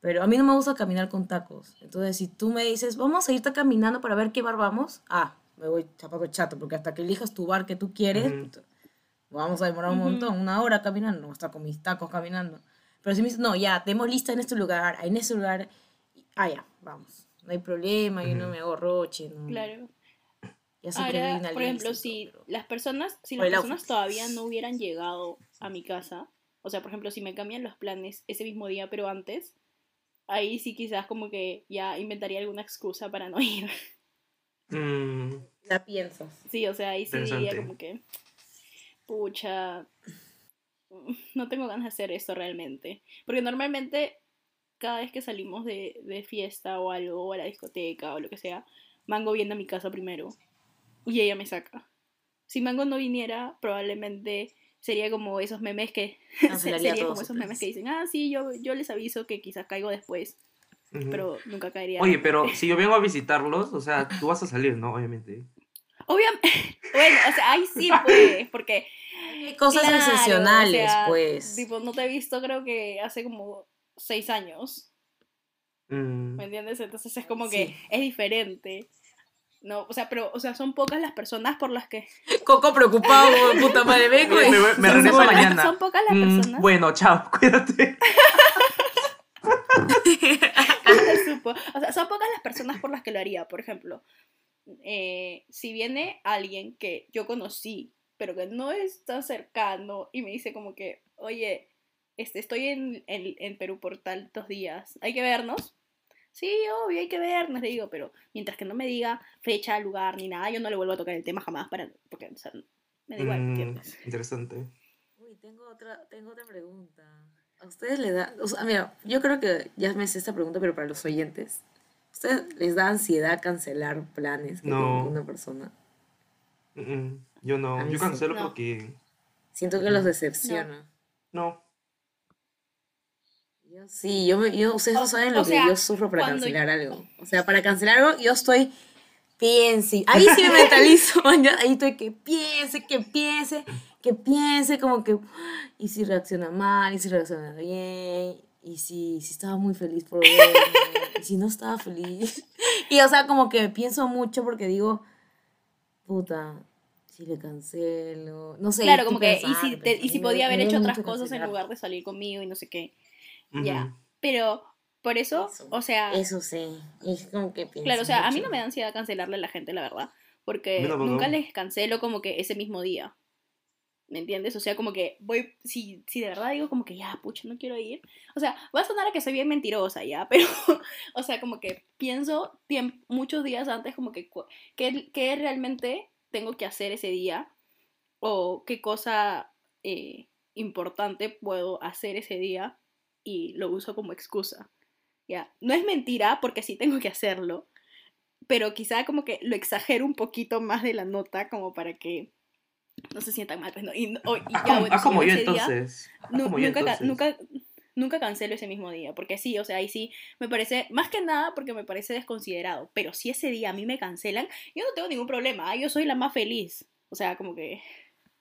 Pero a mí no me gusta caminar con tacos. Entonces, si tú me dices, vamos a irte caminando para ver qué bar vamos, ah, me voy chapaco chato, porque hasta que elijas tu bar que tú quieres, Ujú. puta, vamos a demorar un Ujú. montón, una hora caminando, no voy a estar con mis tacos caminando. Pero si me dices, no, ya, tenemos lista en este lugar, en ese lugar, ah, ya, vamos. No hay problema, yo no me hago roche, no. Claro. Ya sé que hay Ahora, una por ejemplo, lista si pero- las personas, si las personas outfit. todavía no hubieran llegado a mi casa, o sea, por ejemplo, si me cambian los planes ese mismo día, pero antes, ahí sí quizás como que ya inventaría alguna excusa para no ir. Mm, La piensas. Sí, o sea, ahí sí diría como que, pucha, no tengo ganas de hacer esto realmente. Porque normalmente, cada vez que salimos de, de fiesta o algo, o a la discoteca o lo que sea, Mango viene a mi casa primero y ella me saca. Si Mango no viniera, probablemente sería como esos memes que... Sería como esos memes que dicen, ah, sí, yo, yo les aviso que quizás caigo después, ujú. pero nunca caería. Oye, pero si yo vengo a visitarlos, o sea, tú vas a salir, ¿no? Obviamente. Obviamente, bueno, o sea, ahí sí, pues, porque... Hay cosas Claro, excepcionales, o sea, pues. Tipo, no te he visto creo que hace como seis años, Mm, ¿me entiendes? Entonces es como Sí. que es diferente. No, o sea, pero, o sea, son pocas las personas por las que... Coco preocupado, puta madre, vengo Me- me- me son regreso mañana. Son pocas las mm, personas... bueno, chao, cuídate. lo supo. O sea, son pocas las personas por las que lo haría. Por ejemplo, eh, si viene alguien que yo conocí, pero que no es tan cercano, y me dice como que, oye, este, estoy en, en, en Perú por tantos días, ¿hay que vernos? Sí, obvio, hay que vernos, le digo, pero mientras que no me diga fecha, lugar, ni nada, yo no le vuelvo a tocar el tema jamás, para, porque, o sea, me da igual, Mm, ¿entiendes? interesante. Uy, tengo otra, tengo otra pregunta. ¿A ustedes les da, o sea, mira, yo creo que ya me sé esta pregunta, pero para los oyentes, ¿a ustedes les da ansiedad cancelar planes que No. con una persona? Mm, mm, yo no, yo sí. cancelo No. porque Siento que los decepciona. no. Yo sí, yo, me- yo ustedes no saben lo que sea, yo sufro para cancelar algo. O sea, para cancelar algo, yo estoy piense. Ahí sí me mentalizo, ahí estoy que piense, que piense, que piense, como que, y si reacciona mal, y si reacciona bien, y si, si estaba muy feliz por verme, y si no estaba feliz. Y o sea, como que pienso mucho porque digo, puta, si le cancelo, no sé. Claro, como que, y si, te- y si podía me haber hecho otras cosas en lugar de salir conmigo y no sé qué. Ujú. Ya. Pero, por eso, Eso. o sea, Eso sí, es como que pienso claro, o sea, a mí no me da ansiedad cancelarle a la gente, la verdad. Porque nunca les cancelo como que ese mismo día. ¿Me entiendes? O sea, como que voy, si, si de verdad digo como que ya, pucha, no quiero ir. O sea, va a sonar a que soy bien mentirosa ya, pero, o sea, como que pienso muchos días antes como que qué realmente tengo que hacer ese día o qué cosa eh, importante puedo hacer ese día y lo uso como excusa. Ya, no es mentira porque sí tengo que hacerlo, pero quizá como que lo exagero un poquito más de la nota como para que no se sientan mal. Pues, ¿no? Y, o- y Haz ya, como, bueno, yo día- entonces. Como yo nunca, entonces. nunca, nunca cancelo ese mismo día, porque sí, o sea, ahí sí me parece, más que nada porque me parece desconsiderado, pero si ese día a mí me cancelan, yo no tengo ningún problema, ah, yo soy la más feliz, o sea, como que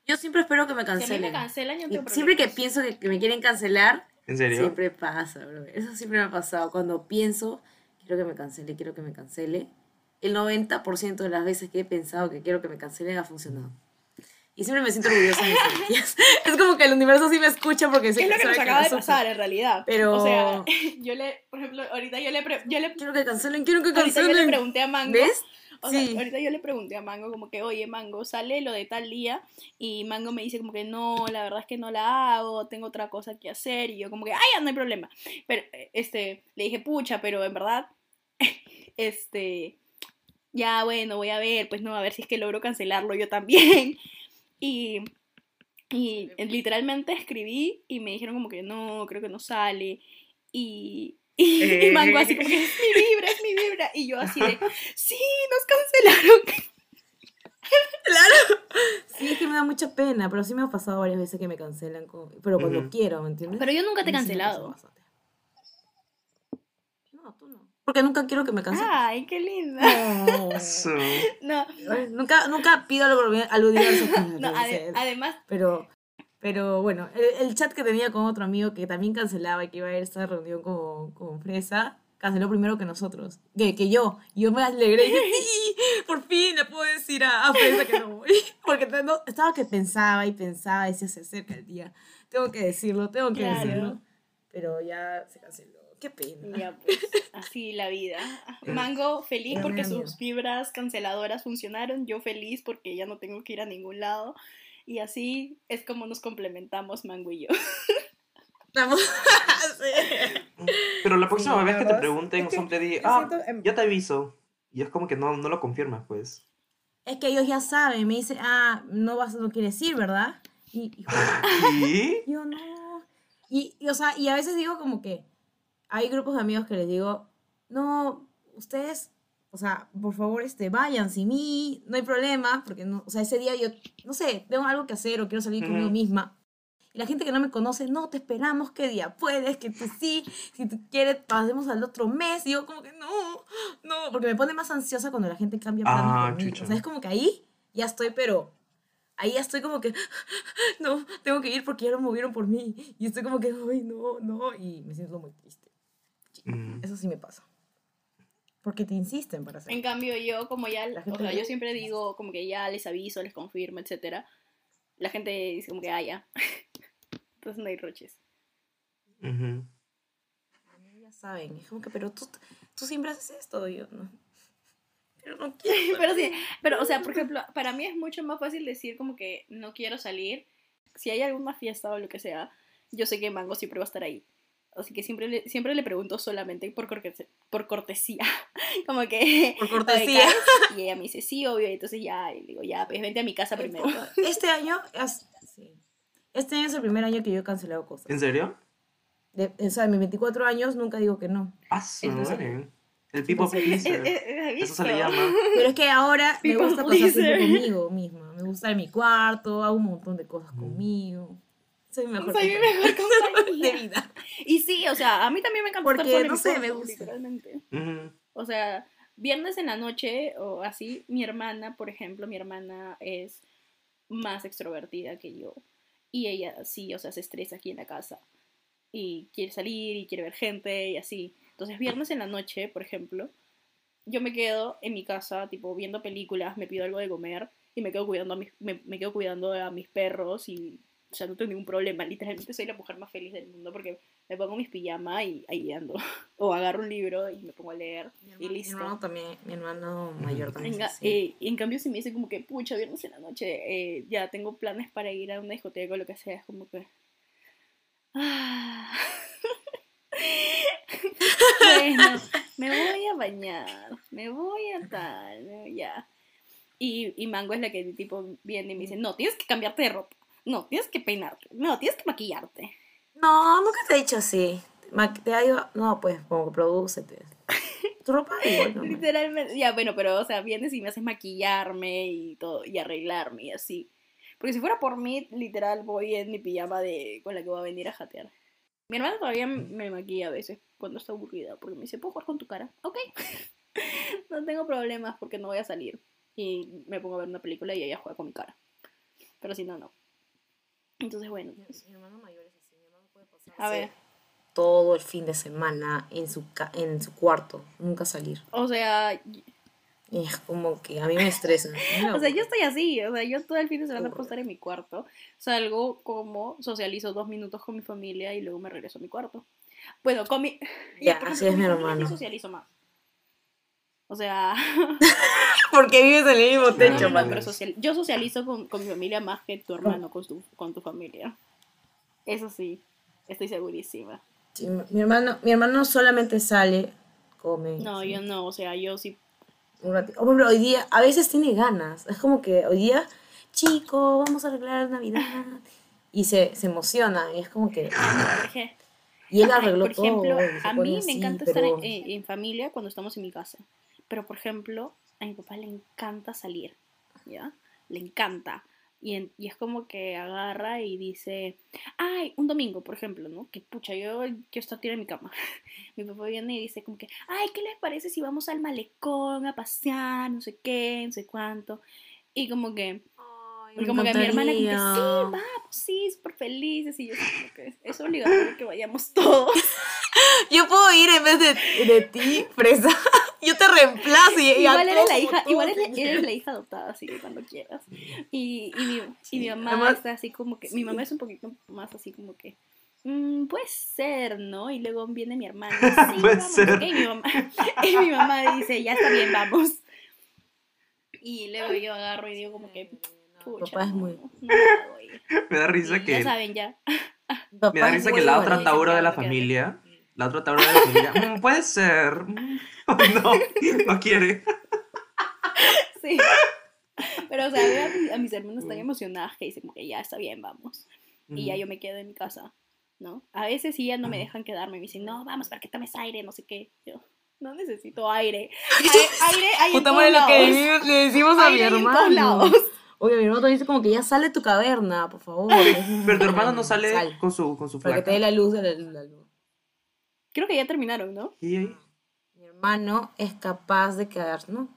Yo siempre espero que me si a mí cancelen. me cancelan, yo no Y tengo siempre que pienso que, que me quieren cancelar, ¿En serio? siempre pasa, bro. Eso siempre me ha pasado. Cuando pienso, quiero que me cancele, quiero que me cancele, el 90% de las veces que he pensado que quiero que me cancelen ha funcionado. Y siempre me siento orgullosa de mis energías. Es como que el universo sí me escucha porque sé Es lo que nos acaba de pasar en realidad. Pero- O sea, yo le, por ejemplo, ahorita yo le, pre- yo le, Quiero que cancelen, quiero que ahorita yo le cancelen. pregunté a Mango. ¿Ves? O sea, Sí. ahorita yo le pregunté a Mango como que, oye, Mango, sale lo de tal día. Y Mango me dice como que no, la verdad es que no la hago, tengo otra cosa que hacer. Y yo como que, ay, ya no hay problema. Pero, este, le dije, pucha, pero en verdad, este, ya bueno, voy a ver, pues no, a ver si es que logro cancelarlo yo también. Y, y literalmente escribí y me dijeron como que no, creo que no sale. Y, y, y Mango así como que es mi vibra, es mi vibra. Y yo así de, sí, nos cancelaron. Sí, es que me da mucha pena, pero sí me ha pasado varias veces que me cancelan, con- pero cuando quiero, ¿me entiendes? Pero yo nunca te he mí sí me pasa cancelado. bastante. No, tú no. Porque nunca quiero que me cancelen. Ay, qué linda. No. No, nunca, nunca pido algo al universo. no, ade- además, Pero, pero bueno, el, el chat que tenía con otro amigo que también cancelaba y que iba a ir a esta reunión con, con Fresa, canceló primero que nosotros, que, que yo. Yo me alegré y dije, sí, por fin le puedo decir a, a Fresa que no voy. Porque no- estaba que pensaba y pensaba, y decía, se acerca el día. Tengo que decirlo, tengo que Claro. decirlo. Pero ya se canceló. Qué pena. ya pues, así la vida. Mango feliz porque sus fibras canceladoras funcionaron. Yo feliz porque ya no tengo que ir a ningún lado. Y así es como nos complementamos Mango y yo. Vamos. Sí. Pero la próxima Sí, vez que te pregunten, Es que te di, yo ah, en- ya te aviso. Y es como que no, no lo confirmas, pues. Es que ellos ya saben, me dicen, ah, no vas, no quieres ir, ¿verdad? Y, y ¿Y? Yo no. Y, y, o sea, y a veces digo como que hay grupos de amigos que les digo, no, ustedes, o sea, por favor, este, vayan sin mí, no hay problema, porque no, o sea, ese día yo, no sé, tengo algo que hacer o quiero salir conmigo Ujú. misma. Y la gente que no me conoce, no, te esperamos, qué día puedes, que tú sí, si tú quieres, pasemos al otro mes. Y yo como que no, no, porque me pone más ansiosa cuando la gente cambia planes Ah, chucha. O sea, es como que ahí ya estoy, pero ahí ya estoy como que, no, tengo que ir porque ya lo movieron por mí. Y estoy como que, ay, no, no. Y me siento muy triste. Mm. Eso sí me pasa. Porque te insisten para hacer. En cambio, yo, como ya, o sea, yo siempre digo, como que ya les aviso, les confirmo, etcétera. La gente dice como que, ah, ya. Entonces no hay roches. Ujú. Ya saben, es como que, pero tú, tú siempre haces esto. Yo, no. Pero no quiero. Pero sí, pero, o sea, por ejemplo, para mí es mucho más fácil decir como que no quiero salir. Si hay alguna fiesta o lo que sea, yo sé que Mango siempre va a estar ahí. Así que siempre le, siempre le pregunto solamente por, cortesía, por cortesía. Como que... Por "Oye, cortesía. ¿caes?". Y ella me dice, sí, obvio. Y entonces ya, y digo, ya, pues vente a mi casa primero. Este año, es- sí. este año es el primer año que yo he cancelado cosas. ¿En serio? De, o sea, en mis 24 años nunca digo que no. Ah, madre. El people pleaser. Eh, eh, ¿has Eso se le llama. Pero es que ahora me gusta pasar tiempo conmigo misma. Me gusta en mi cuarto, hago un montón de cosas Mm. conmigo. Soy mi mejor Soy mi mejor compañía. de vida. Y sí, o sea, a mí también me encanta Porque, estar no sé, me gusta. literalmente. O sea, viernes en la noche o así, mi hermana, por ejemplo, mi hermana es más extrovertida que yo. Y ella sí, o sea, se estresa aquí en la casa. Y quiere salir y quiere ver gente y así. Entonces, viernes en la noche, por ejemplo, yo me quedo en mi casa, tipo, viendo películas, me pido algo de comer y me quedo cuidando a mis, me, me quedo cuidando a mis perros y, o sea, no tengo ningún problema. Literalmente soy la mujer más feliz del mundo porque me pongo mis pijamas y ahí ando. O agarro un libro y me pongo a leer Mi y hermano, mi listo. hermano también, mi hermano mayor también. En, eh, en cambio, si me dice como que, pucha, viernes en la noche, eh, ya tengo planes para ir a una discoteca o lo que sea, es como que. Ah. bueno, me voy a bañar, me voy a tal, ya. Y, y Mango es la que tipo viene y me dice, no, tienes que cambiarte de ropa, no, tienes que peinarte, no, tienes que maquillarte. No, nunca te he dicho así. Ma- Te ha ido, no, pues, como que prodúcete. Tu ropa igual, no. Literalmente, ya, bueno, pero, o sea, vienes y me haces maquillarme y todo, y arreglarme y así. Porque si fuera por mí, literal, voy en mi pijama de, con la que voy a venir a jatear. Mi hermana todavía me maquilla a veces cuando está aburrida, porque me dice, ¿puedo jugar con tu cara? Ok. no tengo problemas porque no voy a salir. Y me pongo a ver una película y ella juega con mi cara. Pero si no, no. Entonces, bueno, pues, Mi hermano mayor es así, mi hermano puede pasar. a ver. Todo el fin de semana en su, ca- en su cuarto, nunca salir. O sea, es como que a mí me estresa. O sea, yo estoy así, o sea, yo todo el fin de semana puedo estar en mi cuarto, salgo como, socializo dos minutos con mi familia y luego me regreso a mi cuarto. Bueno, con mi... Ya, así es mi hermano. sí socializo más. O sea, Porque vives en el mismo techo, no, no, pero social- yo socializo con, con mi familia más que tu hermano con tu, con tu familia. Eso sí, estoy segurísima. Sí, mi hermano, mi hermano solamente sale, come. No, sí, yo no, o sea, yo sí Un ratito. Oh, pero hoy día, a veces tiene ganas. Es como que hoy día, chico, vamos a arreglar Navidad. Y se, se emociona. Y es como que. Y él arregló por ejemplo, todo. a mí así, me encanta pero- estar en- en familia cuando estamos en mi casa. Pero, por ejemplo, a mi papá le encanta salir, ¿ya? Le encanta. Y, en- y es como que agarra y dice, ay, un domingo, por ejemplo, ¿no? Que pucha, yo, yo estoy tirada en mi cama. mi papá viene y dice como que, ay, ¿qué les parece si vamos al malecón a pasear, no sé qué, no sé cuánto? Y como que, Ay, y como que mi hermana que, sí, vamos, sí, súper felices. Y yo como que es obligatorio que vayamos todos. Yo puedo ir en vez de, de ti, fresa. Yo te reemplazo y, igual eres la hija, igual eres, eres la hija adoptada, así que cuando quieras. Y, y, mi, y mi mamá Además- está así como que, mi mamá es un poquito más así como que, "Mm, puede ser, ¿no? Y luego viene mi hermana, sí, Puede vamos, ser. ¿ok?". Y mi mamá, y mi mamá dice, ya está bien, vamos. Y luego yo agarro y digo como que, pucha, papá es no, muy- no ir". Me da risa Y que. Ya saben, ya. Me da risa que la otra Tauro de la familia. La otra Tauro de la familia. "Mm, puede ser. Mm, No, no quiere. Sí. Pero, o sea, veo a, mis- a mis hermanos tan emocionadas que dicen como que ya está bien, vamos. Y ya yo me quedo en mi casa, ¿no? A veces sí ya no me dejan quedarme, me dicen, no, vamos para que tomes aire, no sé qué. Yo, no necesito aire. Aire, aire hay Puta madre, lo que le decimos a mi Aire todos hermano. Oye, mi hermano también dice como que ya sale tu caverna, por favor. Pero tu hermano no sale Sal, con su, con su Para que te dé flaca. la luz de la, la luz. Creo que ya terminaron, ¿no? Y ahí, Mi hermano es capaz de quedar, ¿no?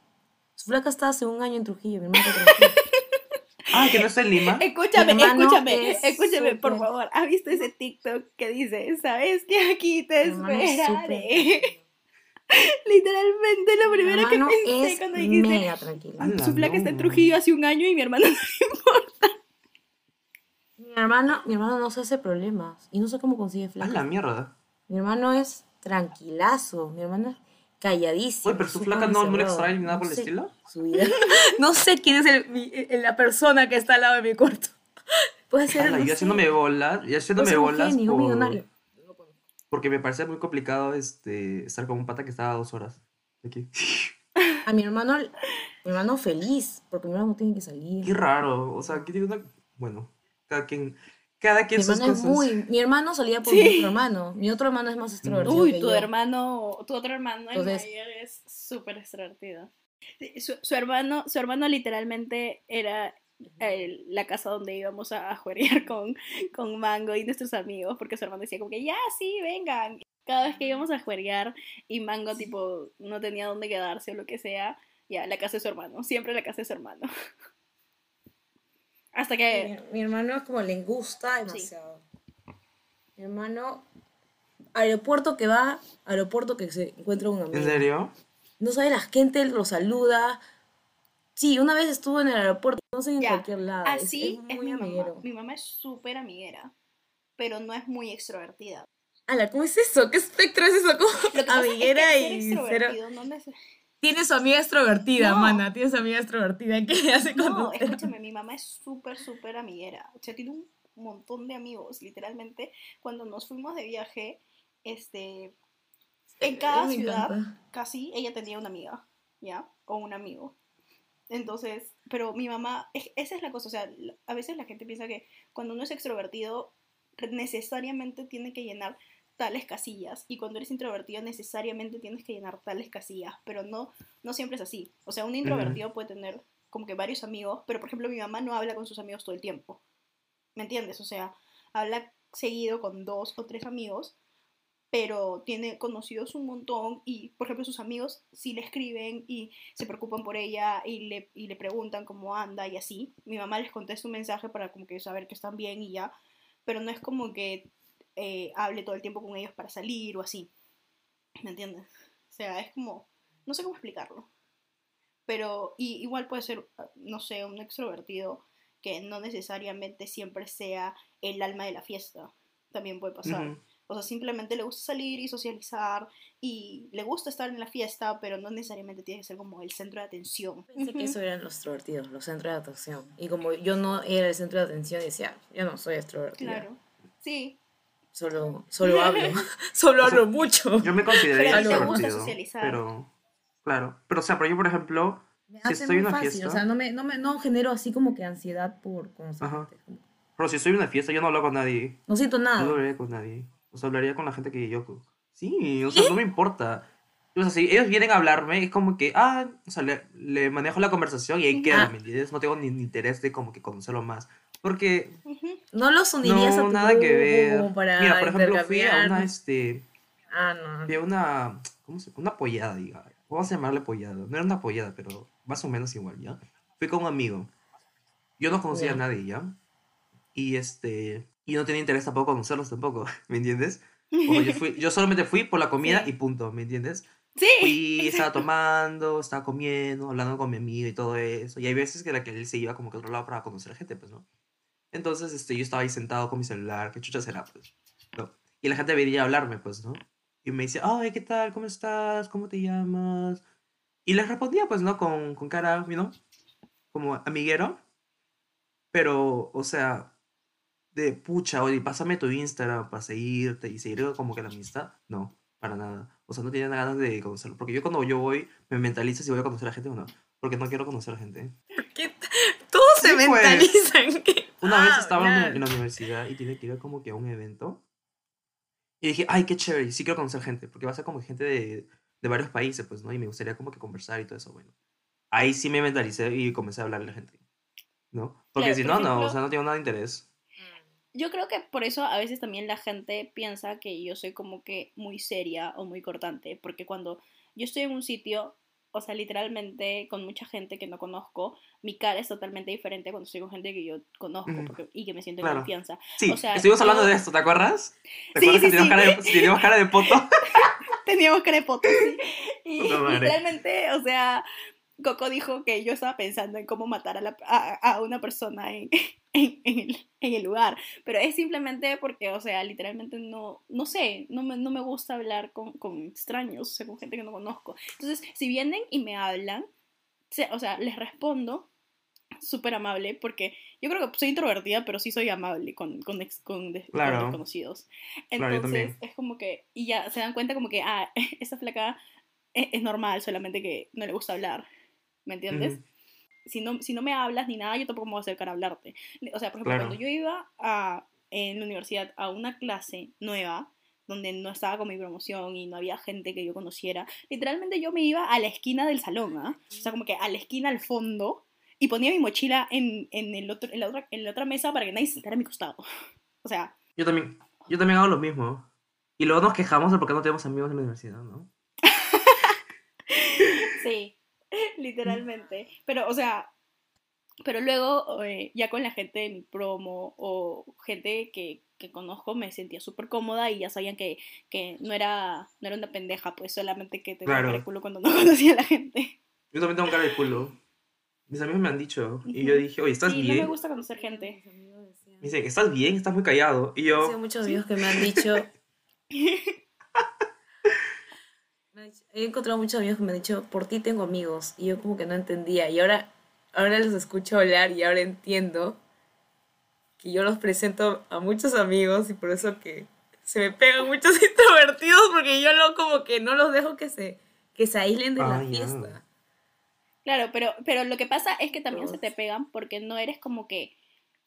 Su flaca está hace un año en Trujillo, mi hermano está tranquilo. Ah, que no está en Lima. Escúchame, escúchame, es escúchame, por favor. ¿Has visto ese TikTok que dice, sabes que aquí te es esperaré? Literalmente lo primero que pensé es cuando dijiste, mega tranquilo. Su flaca está en no. Trujillo hace un año y mi hermano Mi hermano, mi hermano no se hace problemas y no sé cómo consigue A flaca. la mierda. Mi hermano es tranquilazo, mi hermano es calladísimo. Oye, pero tu súper flaca no, no le extrae ni nada No por el sé estilo. Su vida. no sé quién es el, mi- el- la persona que está al lado de mi cuarto. Puede ser. Ala, no yo haciéndome bolas, yo haciéndome bolas genio, por- millonario. porque me parece muy complicado este, estar con un pata que estaba a dos horas de aquí. A mi hermano, mi hermano feliz, porque mi hermano no tiene que salir. Qué raro, o sea, que tiene una... Bueno, cada quien, cada Mi quien sus hermano es cosas. muy. Mi hermano salía por Sí. mi otro hermano. Mi otro hermano es más extrovertido. Uy, que tu yo. hermano, tu otro hermano, el Entonces- mayor, es súper extrovertido. Su, su hermano, su hermano literalmente era el- la casa donde íbamos a, a jugar con, con Mango y nuestros amigos, porque su hermano decía como que ya, sí, vengan. Cada vez que íbamos a jugar y Mango tipo no tenía dónde quedarse o lo que sea, ya, la casa de su hermano, siempre la casa de su hermano. Hasta que... Mi, mi hermano es como le gusta demasiado. Mi hermano, aeropuerto que va, aeropuerto que se encuentra un amigo. ¿En serio? No sabe, la gente lo saluda. Sí, una vez estuvo en el aeropuerto, no sé en Ya, cualquier lado. es- Así es, es, muy mi mamá. amiguero. Mi mamá es súper amiguera, pero no es muy extrovertida. Ala, ¿cómo es eso? ¿Qué espectro es eso? ¿Cómo? Lo que pasa Amiguera es que ser y cero. extrovertido no neces- Tiene su amiga extrovertida, No. mana. Tiene su amiga extrovertida. ¿Qué hace No, cuando te- escúchame, mi mamá es súper, súper amiguera. O sea, tiene un montón de amigos, literalmente. Cuando nos fuimos de viaje, este, en cada Me ciudad, encanta. casi ella tenía una amiga, ¿ya? O un amigo. Entonces, pero mi mamá, es- esa es la cosa, o sea, a veces la gente piensa que cuando uno es extrovertido, necesariamente tiene que llenar tales casillas, y cuando eres introvertido necesariamente tienes que llenar tales casillas, pero no, no siempre es así. O sea, un introvertido puede tener como que varios amigos, pero por ejemplo mi mamá no habla con sus amigos todo el tiempo. ¿Me entiendes? O sea, habla seguido con dos o tres amigos, pero tiene conocidos un montón y, por ejemplo, sus amigos sí le escriben y se preocupan por ella y le, y le preguntan cómo anda y así. Mi mamá les contesta un mensaje para como que saber que están bien y ya, pero no es como que eh, hable todo el tiempo con ellos para salir o así. ¿Me entiendes? O sea, es como, no sé cómo explicarlo. pero y, igual puede ser, no sé, un extrovertido que no necesariamente siempre sea el alma de la fiesta. También puede pasar. Ujú. O sea, simplemente le gusta salir y socializar y le gusta estar en la fiesta, pero no necesariamente tiene que ser como el centro de atención. Pensé que Ujú. eso eran los extrovertidos, los centros de atención. Y como yo no era el centro de atención, decía, yo no soy extrovertida. Claro. Sí, Solo, solo hablo. solo O sea, hablo mucho. Yo me gusta socializar. Pero, claro. Pero, o sea, pero yo, por ejemplo, Me si hace estoy en una fácil, fiesta- O sea, no, me, no, me, no genero así como que ansiedad por conocer pero si estoy en una fiesta, yo no hablo con nadie. No siento No nada. hablaría con nadie. O sea, hablaría con la gente que yo. Sí, o sea, no me importa. O sea, si ellos vienen a hablarme, es como que, ah, o sea, le, le manejo la conversación y ahí queda, Ah. ¿me entiendes? No tengo ni, ni interés de como que conocerlo más. Porque. No los unirías a no, tu nada que ver. para Mira, por ejemplo, fui a una, este, Ah, no. fui a una, ¿cómo se Una pollada, diga. Vamos a llamarle pollada. No era una pollada, pero más o menos igual, ¿ya? Fui con un amigo. Yo no conocía a nadie, ¿ya? Y este, y no tenía interés tampoco conocerlos tampoco, ¿me entiendes? Yo, fui, yo solamente fui por la comida Sí. y punto, ¿me entiendes? Sí. Fui, estaba tomando, estaba comiendo, hablando con mi amigo y todo eso. Y hay veces que, la que él se iba como que a otro lado para conocer gente, pues, ¿no? Entonces, este, yo estaba ahí sentado con mi celular, ¿qué chucha será, pues? ¿no? Y la gente venía a hablarme, pues, ¿no? Y me dice, ay, ¿qué tal? ¿Cómo estás? ¿Cómo te llamas? Y les respondía, pues, ¿no? Con, con cara, ¿no? Como amiguero. Pero, o sea, de pucha, oye, pásame tu Instagram para seguirte y seguir como que la amistad. No, para nada. O sea, no tenía ganas de conocerlo. Porque yo cuando yo voy, me mentalizo si voy a conocer a gente o no. Porque no quiero conocer a gente. ¿Qué? Todos se Sí, pues. mentalizan que... Una vez Ah, estaba en la- claro. en la universidad y tiene que ir como que a un evento. Y dije, ay, qué chévere, sí quiero conocer gente. Porque va a ser como gente de, de varios países, pues, ¿no? Y me gustaría como que conversar y todo eso, bueno. Ahí sí me mentalicé y comencé a hablarle a la gente. ¿No? Porque Claro, si por no, no, o ejemplo- sea, no tengo nada de interés. Yo creo que por eso a veces también la gente piensa que yo soy como que muy seria o muy cortante, porque cuando yo estoy en un sitio, o sea, literalmente con mucha gente que no conozco, mi cara es totalmente diferente cuando estoy con gente que yo conozco porque- y que me siento Claro. en confianza. Sí, O sea, estuvimos hablando de esto, ¿te acuerdas? ¿Te Sí, acuerdas sí, que teníamos, sí. Cara de, teníamos cara de poto? Teníamos crepotes, sí. Y Puta madre. literalmente, o sea, Coco dijo que yo estaba pensando en cómo matar a, la- a, a una persona en, en, en el, en el lugar. Pero es simplemente porque, o sea, literalmente no, no sé, no me, no me gusta hablar con, con extraños, o sea, con gente que no conozco. Entonces, si vienen y me hablan, o sea, les respondo súper amable porque yo creo que soy introvertida, pero sí soy amable con, con, ex- con, des- con Claro. desconocidos. Claro, Entonces, también. es como que, y ya se dan cuenta como que, ah, esta flaca es, es normal, solamente que no le gusta hablar, ¿me entiendes? Ujú. si, no, si no me hablas ni nada, yo tampoco me voy a acercar a hablarte. O sea, por ejemplo, Claro. cuando yo iba a, en la universidad a una clase nueva, donde no estaba con mi promoción y no había gente que yo conociera, literalmente yo me iba a la esquina del salón, ¿ah? O sea, como que a la esquina al fondo, y ponía mi mochila en, en, el otro, en, la otra, en la otra mesa para que nadie se sentara a mi costado. O sea, Yo también, yo también hago lo mismo. Y luego nos quejamos de por qué no tenemos amigos en la universidad, ¿no? Sí, literalmente. Pero, o sea, pero luego, eh, ya con la gente de mi promo o gente que, que conozco, me sentía súper cómoda y ya sabían que, que no, era, no era una pendeja, pues solamente que tenía Claro. cara de culo cuando no conocía a la gente. Yo también tengo cara de culo. Mis amigos me han dicho. Y yo dije, oye, ¿estás Sí, no bien? me gusta conocer gente. Me dice, ¿estás bien? ¿Estás muy callado? Y He yo, muchos amigos que me han dicho. He encontrado muchos amigos que me han dicho, por ti tengo amigos. Y yo como que no entendía. Y ahora, ahora los escucho hablar y ahora entiendo que yo los presento a muchos amigos y por eso que se me pegan muchos introvertidos porque yo no como que no los dejo que se, que se aíslen de la Ah, fiesta. Claro, pero, pero lo que pasa es que también se te pegan porque no eres como que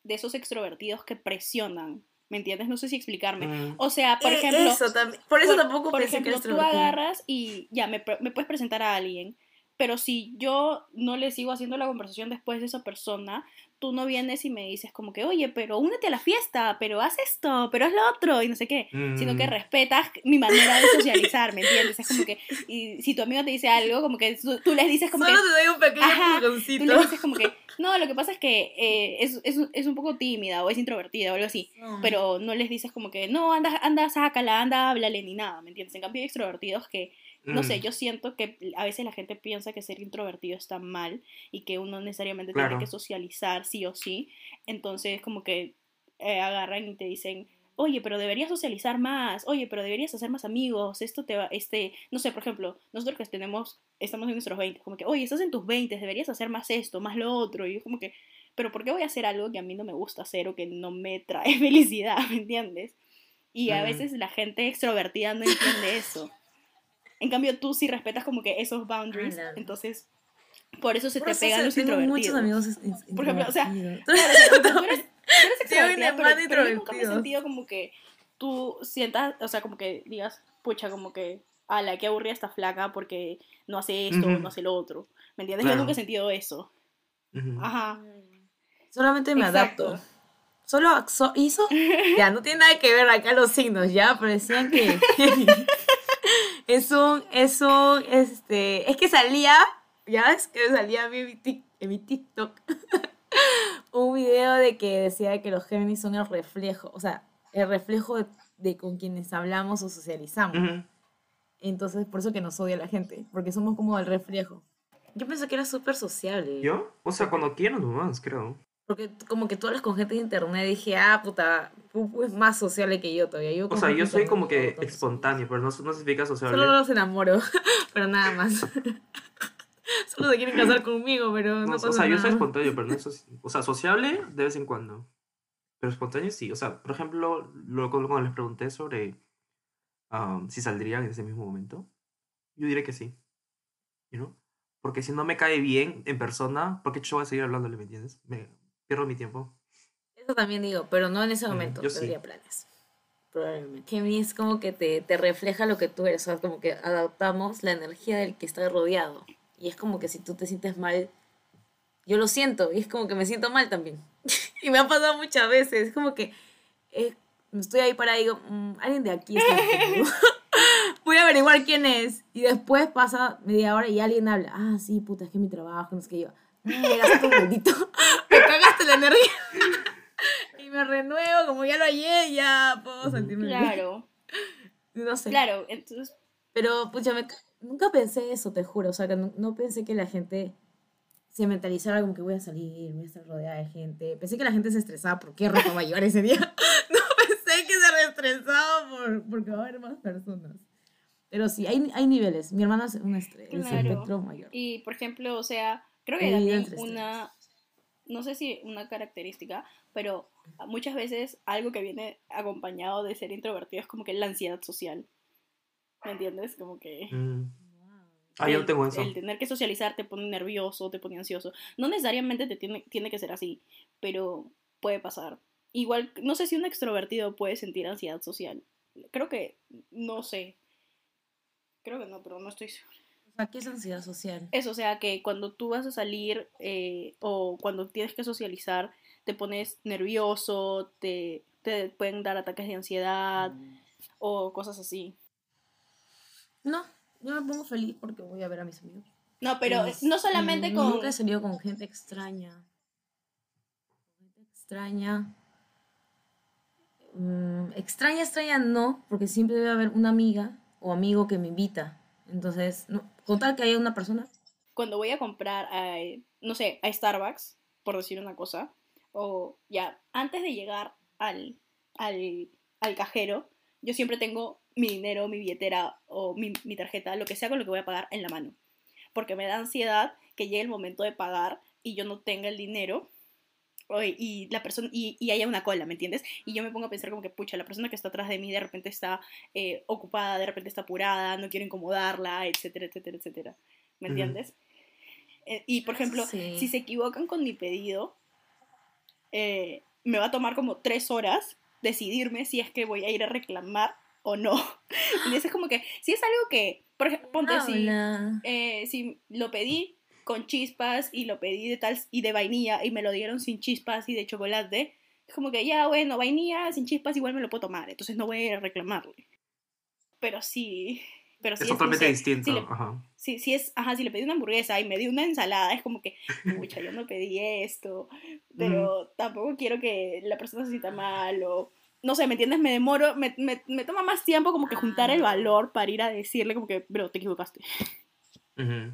de esos extrovertidos que presionan. ¿Me entiendes? No sé si explicarme. mm, O sea, por Eh, ejemplo, eso por eso por, tampoco por pensé ejemplo, que tú agarras y ya me, me puedes presentar a alguien, pero si yo no le sigo haciendo la conversación después de esa persona, tú no vienes y me dices como que, oye, pero únete a la fiesta, pero haz esto, pero haz lo otro, y no sé qué, sino que mm, respetas mi manera de socializar, ¿me entiendes? Es como que, y si tu amigo te dice algo, como que tú, tú les dices como que, Solo te doy un pequeño Ajá, tú le dices como que, No, lo que pasa es que eh, es, es, es un poco tímida o es introvertida o algo así. Pero no les dices como que, no, anda, anda, sácala, anda, háblale, ni nada, ¿me entiendes? En cambio hay extrovertidos que, no sé, Mm, yo siento que a veces la gente piensa que ser introvertido está mal y que uno necesariamente Claro. tiene que socializar sí o sí. Entonces como que eh, agarran y te dicen, oye, pero deberías socializar más, oye, pero deberías hacer más amigos, esto te va, este, no sé, por ejemplo, nosotros que tenemos, estamos en nuestros 20, como que, oye, estás en tus 20, deberías hacer más esto, más lo otro, y yo como que, pero ¿por qué voy a hacer algo que a mí no me gusta hacer o que no me trae felicidad, ¿me entiendes? Y a veces la gente extrovertida no entiende eso. En cambio, tú sí respetas como que esos boundaries, entonces, por eso se Por te eso pegan se- los tengo introvertidos. muchos amigos Por ejemplo, o sea. Claro, tú eres, tú eres un pero, pero yo nunca me he sentido como que tú sientas, o sea, como que digas, pucha, como que, ala, qué aburrida esta flaca porque no hace esto, Ujú. no hace lo otro. ¿Me entiendes? Claro. Yo nunca he sentido eso. ujú. Ajá. Solamente me Exacto. adapto. Solo so- hizo. Ya, no tiene nada que ver acá los signos, ya, pero decían que. es un. Es un. Este. Es que salía. Ya es que salía a mí en mi, tic- en mi TikTok. un video de que decía que los Géminis son el reflejo. O sea, el reflejo de, de con quienes hablamos o socializamos. Entonces, por eso que nos odia la gente. Porque somos como el reflejo. Yo pensé que era súper sociable. ¿Yo? O sea, cuando quiero nomás, creo. Porque como que tú hablas con gente de internet, dije, ah, puta, Pupu es más sociable que yo todavía. Yo O sea, yo soy como que espontáneo, pero no, no significa sociable. Solo los enamoro, pero nada más. Solo se quieren casar conmigo, pero no, No, pasa o sea, yo nada. soy espontáneo, pero no soy... O sea, sociable de vez en cuando. Pero espontáneo sí. O sea, por ejemplo, luego cuando les pregunté sobre um, si saldrían en ese mismo momento, yo diré que sí. You know? Porque si no me cae bien en persona, ¿por qué yo voy a seguir hablándole, me entiendes? Me pierdo mi tiempo. Eso también digo, pero no en ese Mm, momento. yo sí. tendría planes. Probablemente. Que a mí es como que te, te refleja lo que tú eres. O sea, como que adaptamos la energía del que está rodeado. Y es como que si tú te sientes mal, yo lo siento. Y es como que me siento mal también. y me ha pasado muchas veces. Es como que eh, estoy ahí para y digo, "Mm, alguien de aquí está conmigo". Voy a averiguar quién es. Y después pasa media hora y alguien habla. Ah, sí, puta, es que mi trabajo, no sé qué yo. No, llegaste tu bendito. me cagaste la energía. Me renuevo, como ya lo hallé, ya puedo sentirme bien. Claro, No sé. claro. Entonces, Pero, pucha, me- nunca pensé eso, te juro. O sea, que no, no pensé que la gente se mentalizara como que voy a salir, voy a estar rodeada de gente. Pensé que la gente se estresaba por qué ropa va a llevar ese día. No pensé que se estresaba por, porque va a haber más personas. Pero sí, hay, hay niveles. Mi hermana es un Claro. espectro mayor. y por ejemplo, o sea, creo que también una, no sé si una característica, pero muchas veces algo que viene acompañado de ser introvertido es como que la ansiedad social. ¿Me entiendes? Como que... Mm. Ah, yo el- tengo eso. El tener que socializar te pone nervioso, te pone ansioso. No necesariamente te tiene, tiene que ser así, pero puede pasar. Igual, no sé si un extrovertido puede sentir ansiedad social. Creo que, no sé. Creo que no, pero no estoy segura. ¿Qué es ansiedad social? Eso, o sea, que cuando tú vas a salir eh, o cuando tienes que socializar, te pones nervioso, te, te pueden dar ataques de ansiedad o cosas así. No, yo me pongo feliz porque voy a ver a mis amigos. No, pero Pues, no solamente mm, con... Nunca he salido con gente extraña. Gente extraña. Mm, extraña, extraña no, porque siempre debe haber una amiga o amigo que me invita. Entonces, no, con tal que haya una persona. cuando voy a comprar, a, no sé, a Starbucks, por decir una cosa, o ya, antes de llegar al, al, al cajero, yo siempre tengo mi dinero, mi billetera o mi, mi tarjeta, lo que sea con lo que voy a pagar en la mano. Porque me da ansiedad que llegue el momento de pagar y yo no tenga el dinero y la persona y, y haya una cola, ¿me entiendes? Y yo me pongo a pensar como que, pucha, la persona que está atrás de mí de repente está eh, ocupada, de repente está apurada, no quiero incomodarla, etcétera, etcétera, etcétera. ¿Me entiendes? Eh, y por ejemplo, Sí. si se equivocan con mi pedido, eh, me va a tomar como tres horas decidirme si es que voy a ir a reclamar o no. Y eso es como que, si es algo que, por ejemplo, ponte si, eh, si lo pedí con chispas y lo pedí de tal y de vainilla y me lo dieron sin chispas y de chocolate, es como que ya, bueno, vainilla sin chispas igual me lo puedo tomar, entonces no voy a reclamarle. Pero si Pero si Es es, no totalmente sé, distinto. Si le, Ajá. si, si es, ajá, si le pedí una hamburguesa y me dio una ensalada, es como que, pucha, yo no pedí esto, pero tampoco quiero que la persona se sienta mal o, no sé, ¿me entiendes? Me demoro, me, me, me toma más tiempo como que juntar el Ah. valor para ir a decirle como que, bro, te equivocaste. Ujú.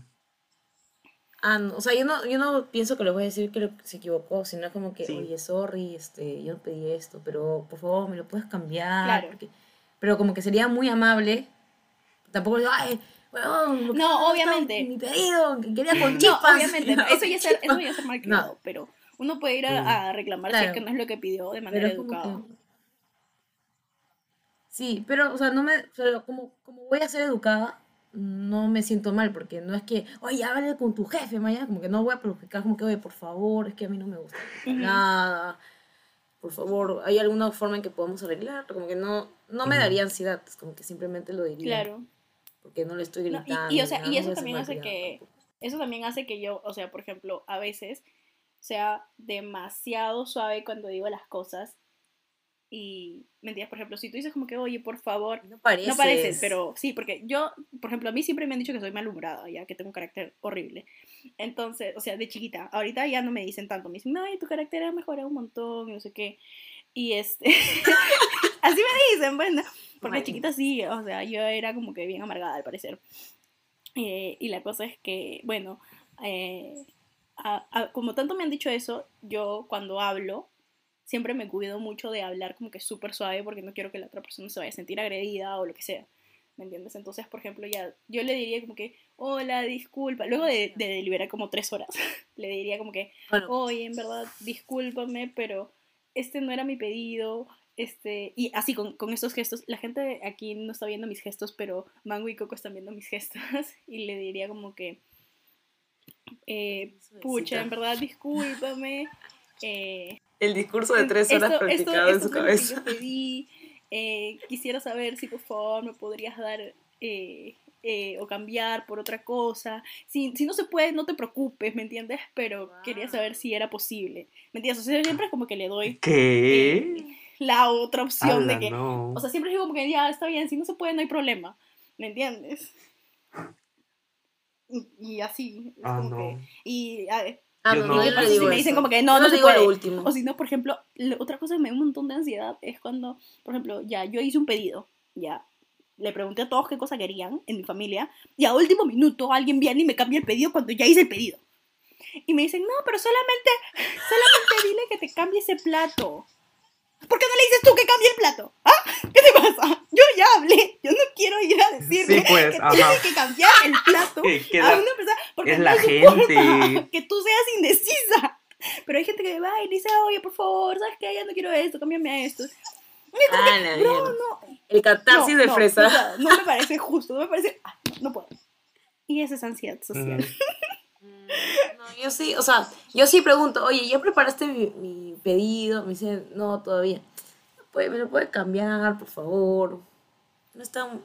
Ah, no, o sea, yo no, yo no pienso que le voy a decir que se equivocó, sino es como que, Sí. oye, sorry, este, yo no pedí esto, pero por favor, me lo puedes cambiar. Claro. Porque- pero como que sería muy amable. Tampoco le digo, ay, weón, ¿por qué No, obviamente. Mi pedido, que quería con No, chispas. obviamente, no, eso ya ser, eso ya ser mal No. criado, pero uno puede ir a, Mm. a reclamar si es Claro. que no es lo que pidió de manera es educada. que- Sí, pero, o sea, no me, pero como, como voy a ser educada, no me siento mal, porque no es que, oye, hable con tu jefe mañana, como que no voy a perjudicar, como que, oye, por favor, es que a mí no me gusta nada, por favor, ¿hay alguna forma en que podamos arreglar? Como que no, no me daría ansiedad, es como que simplemente lo diría, Claro. porque no le estoy No, y- gritando. y, o sea, nada, y eso también hace que- tampoco. Eso también hace que yo, o sea, por ejemplo, a veces sea demasiado suave cuando digo las cosas. Y, ¿me entiendes? Por ejemplo, si tú dices como que, oye, por favor, No pareces. no pareces, pero sí, porque yo, por ejemplo, a mí siempre me han dicho que soy malhumorada, ya que tengo un carácter horrible. Entonces, o sea, de chiquita, ahorita ya no me dicen tanto, me dicen, no, tu carácter ha mejorado un montón, y no sé qué. Y este, así me dicen, bueno, porque Bueno. chiquita sí, o sea, yo era como que bien amargada al parecer. Eh, y la cosa es que, bueno, eh, a- a- como tanto me han dicho eso, yo cuando hablo, siempre me cuido mucho de hablar como que súper suave porque no quiero que la otra persona se vaya a sentir agredida o lo que sea. ¿Me entiendes? Entonces, por ejemplo, ya yo le diría como que, hola, disculpa. Luego de, de deliberar como tres horas, le diría como que, oye, en verdad, discúlpame, pero este no era mi pedido. Este, y así con, con estos gestos, la gente aquí no está viendo mis gestos, pero Mango y Coco están viendo mis gestos. Y le diría como que, eh, pucha, en verdad, discúlpame. Eh, el discurso de tres horas esto- esto- practicado en esto su fue lo que cabeza. yo pedí. Eh, quisiera saber si por favor me podrías dar eh, eh, o cambiar por otra cosa. Si, si no se puede, no te preocupes, ¿me entiendes? Pero quería saber si era posible. ¿Me entiendes? O sea, siempre es como que le doy ¿Qué? eh, la otra opción Ala, de que. no. O sea, siempre digo como que ya está bien, si no se puede, no hay problema. ¿Me entiendes? Y, y así. es ah, como no. que- y a ver, Ah, Yo no, no. no, ¿Y yo qué no si me dicen como que no, no se digo lo puede? último. O si no, por ejemplo, otra cosa que me da un montón de ansiedad es cuando, por ejemplo, ya yo hice un pedido, ya le pregunté a todos qué cosa querían en mi familia y a último minuto alguien viene y me cambia el pedido cuando ya hice el pedido. Y me dicen, no, pero solamente, solamente dile que te cambie ese plato. ¿Por qué no le dices tú que cambie el plato? ¿Ah? ¿Qué te pasa? Yo ya hablé. Yo no quiero ir a decirle Sí, pues, que ajá. tiene que cambiar el plato Que- a una persona. Porque es no la gente. que tú seas indecisa. Pero hay gente que va y dice, oye, por favor, ¿sabes qué? Ya no quiero esto, cámbiame a esto. Ah, mierda. no. El catarsis no, de no, fresa. No, no me parece justo, no me parece. ah, no, no puedo. Y esa es ansiedad social. Mm. No, yo sí, o sea, yo sí pregunto, oye, ¿ya preparaste mi, mi pedido? Me dicen, no, todavía. Pues, ¿Me lo puede cambiar, por favor? No es tan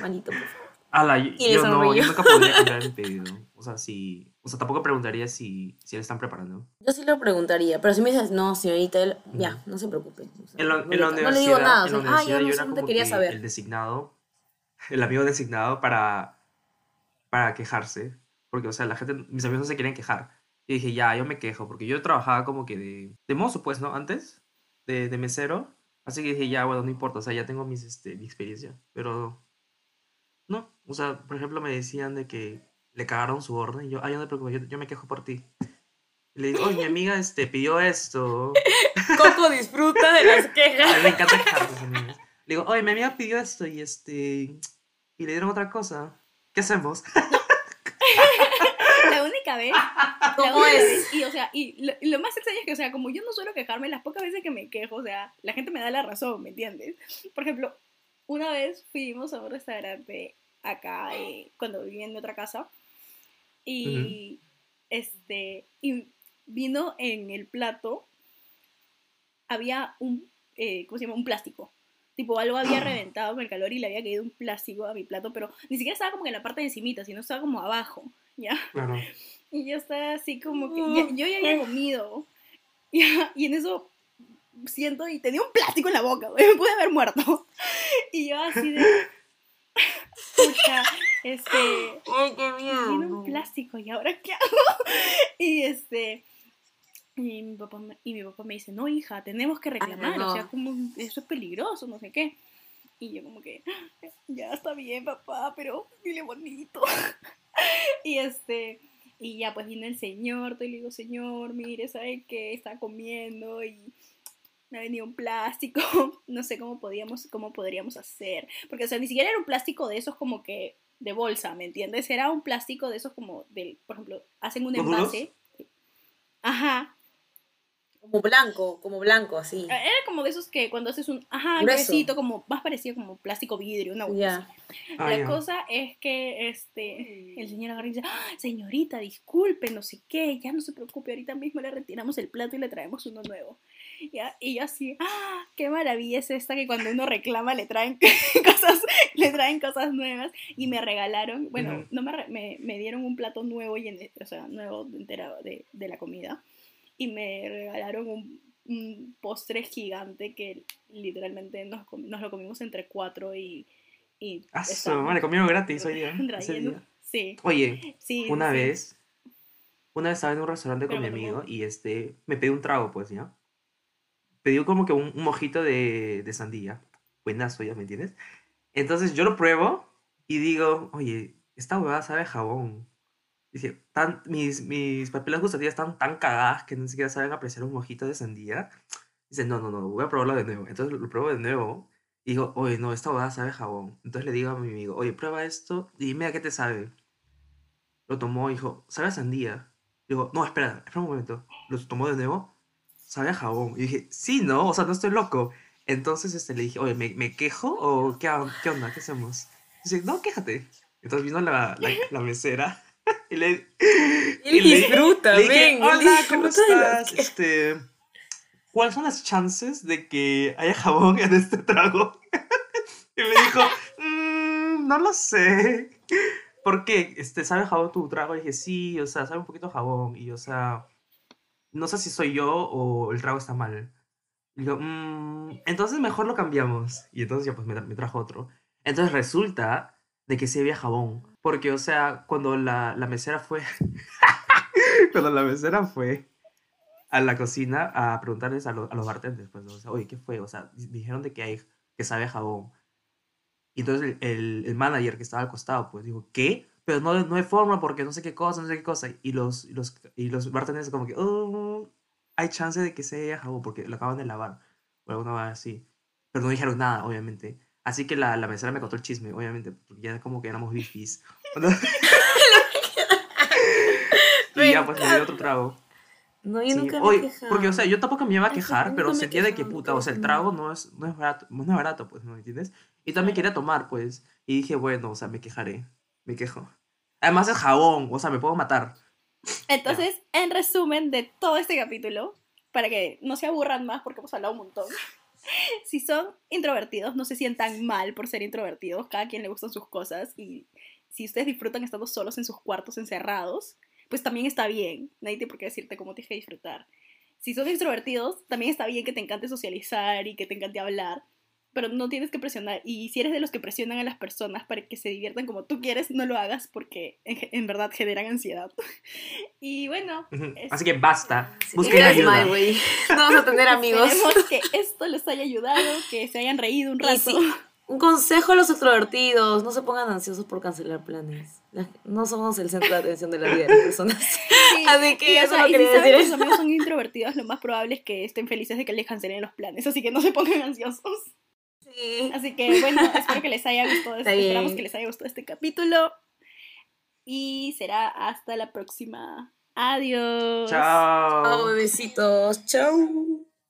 malito, por favor. Ala, yo, Y yo no, yo nunca podría cambiar el pedido. O sea, si, o sea, tampoco preguntaría si, si le están preparando. Yo sí lo preguntaría, pero si me dices, no, señorita, él- ya, no se preocupe. o sea, En la, no, en le, la no le digo nada, o en la sea, ah, yo no como quería que saber. el designado, el amigo designado para, para quejarse. Porque, o sea, la gente, mis amigos no se querían quejar. Y dije, ya, yo me quejo, porque yo trabajaba como que de, de mozo, pues, ¿no? Antes, de, de mesero. Así que dije, ya, bueno, no importa, o sea, ya tengo mis, este, mi experiencia. Pero, no, o sea, por ejemplo, me decían de que le cagaron su orden y yo, ay, no te preocupes, yo, yo me quejo por ti. Y le digo, oye, mi amiga este, pidió esto. Coco disfruta de las A quejas. mí me encanta quejar tus amigos. Le digo, oye, mi amiga pidió esto y este. Y le dieron otra cosa. ¿Qué hacemos? La ¿Cómo es? y, o sea, y lo, y lo más extraño es que, o sea, como yo no suelo quejarme, las pocas veces que me quejo, o sea, la gente me da la razón, ¿me entiendes? Por ejemplo, una vez fuimos a un restaurante acá, eh, cuando vivía en mi otra casa, y este, y vino en el plato, había un, eh, ¿cómo se llama? Un plástico. Tipo, algo había reventado con el calor y le había caído un plástico a mi plato, pero ni siquiera estaba como que en la parte de encimita, sino estaba como abajo, ¿ya? Claro. Y yo estaba así como que, ya- yo ya había comido, ya, y en eso siento y tenía un plástico en la boca, güey, me pude haber muerto. Y yo así de, pucha, este, Ay, qué tiene un plástico y ahora qué hago y este y mi papá me, y mi papá me dice no hija tenemos que reclamar no. o sea como eso es peligroso no sé qué y yo como que ya está bien papá pero dile bonito y este y ya pues vino el señor y le digo señor mire sabe qué está comiendo y me ha venido un plástico, no sé cómo podíamos, cómo podríamos hacer, porque o sea, ni siquiera era un plástico de esos como que de bolsa, ¿me entiendes? Era un plástico de esos como del, por ejemplo, hacen un envase. Ajá, Como blanco, como blanco, así. era como de esos que cuando haces un, ajá, gruesito, como más parecido como plástico vidrio, una. Ya. Ah, La ya. cosa es que este el señor agarra y dice, "Ah, señorita, disculpe, no sé qué, ya no se preocupe, ahorita mismo le retiramos el plato y le traemos uno nuevo. Ya, y yo así, ah, qué maravilla es esta que cuando uno reclama le traen cosas, le traen cosas nuevas. Y me regalaron, bueno, no me, me, me dieron un plato nuevo y en- o sea, nuevo entera de, de la comida. Y me regalaron un, un postre gigante que literalmente nos, nos lo comimos entre cuatro y. y Ah, madre, comieron gratis hoy día. ese día. Sí, Oye, sí. una sí. vez, una vez estaba en un restaurante con mi amigo y este, me pedí un trago, pues, ¿ya? Pedí como que un, un mojito de, de sandía. Buenazo, ¿ya me entiendes? Entonces yo lo pruebo y digo, oye, esta huevada sabe a jabón. Dice, tan, mis, mis papilas gustativas están tan cagadas que ni siquiera saben apreciar un mojito de sandía. Dice, no, no, no, voy a probarlo de nuevo. Entonces lo pruebo de nuevo y digo, oye, no, esta huevada sabe jabón. Entonces le digo a mi amigo, oye, prueba esto y dime a qué te sabe. Lo tomó y dijo, sabe a sandía. Digo, no, espera, espera un momento. Lo tomó de nuevo, sabe a jabón. Y dije, sí, no, o sea, no estoy loco. Entonces este, le dije, oye, ¿me, me quejo o qué, qué onda? ¿Qué hacemos? Dice, no, quéjate. Entonces vino la, la, la mesera y le, y le- disfruta, le dije, ven, hola, ¿cómo estás? que- Este, ¿cuáles son las chances de que haya jabón en este trago? y me dijo, "Mm, no lo sé. ¿Por qué? Este, ¿Sabe jabón tu trago? Y dije, sí, o sea, sabe un poquito jabón. Y, o sea, no sé si soy yo o el trago está mal. Y digo, "Mm, entonces mejor lo cambiamos. Y entonces ya pues me, tra- me trajo otro. Entonces resulta de que sí había jabón. Porque, o sea, cuando la, la mesera fue... cuando la mesera fue a la cocina a preguntarles a, lo- a los bartenders, pues, o sea, oye, ¿qué fue? O sea, di- dijeron de que hay, que sabe a jabón. Y entonces el, el, manager que estaba al costado, pues, dijo, ¿qué? Pero no, no hay forma porque no sé qué cosa, no sé qué cosa. Y los, los, y los bartenders como que, oh, hay chance de que sea jabón porque lo acaban de lavar. O alguna vez así. Pero no dijeron nada, obviamente. Así que la, la mesera me contó el chisme, obviamente, porque ya como que éramos bifis. y ya, pues me dio otro trago. No, yo Sí, nunca me oye, porque, o sea, yo tampoco me iba a Ay, quejar, nunca pero sentía de que, puta, o sea, el trago no es, no es barato, no es barato, pues, ¿no entiendes? Y también quería tomar, pues, y dije, bueno, o sea, me quejaré, me quejo. Además es jabón, o sea, me puedo matar. Entonces, en resumen de todo este capítulo, para que no se aburran más porque hemos hablado un montón, si son introvertidos, no se sientan mal por ser introvertidos, cada quien le gustan sus cosas y si ustedes disfrutan estando solos en sus cuartos encerrados, pues también está bien, nadie tiene por qué decirte cómo tienes que disfrutar. Si son extrovertidos, también está bien que te encante socializar y que te encante hablar, pero no tienes que presionar. Y si eres de los que presionan a las personas para que se diviertan como tú quieres, no lo hagas porque en, en verdad generan ansiedad. y bueno, es- Así que basta, Sí, busquen ayuda. mal. No vamos a tener amigos. Esperemos que esto les haya ayudado, que se hayan reído un Y rato. sí, un consejo a los extrovertidos, no se pongan ansiosos por cancelar planes. La- No somos el centro de atención de la vida de las personas. Sí, Así que y, o eso sea, no y quería si decir que sus amigos son introvertidos, lo más probable es que estén felices de que les cancelen los planes, así que no se pongan ansiosos. Sí. Así que bueno, espero que les haya gustado Está este, bien. esperamos que les haya gustado este capítulo. Y será hasta la próxima. Adiós. Chao. Chao, bebecitos. Chao.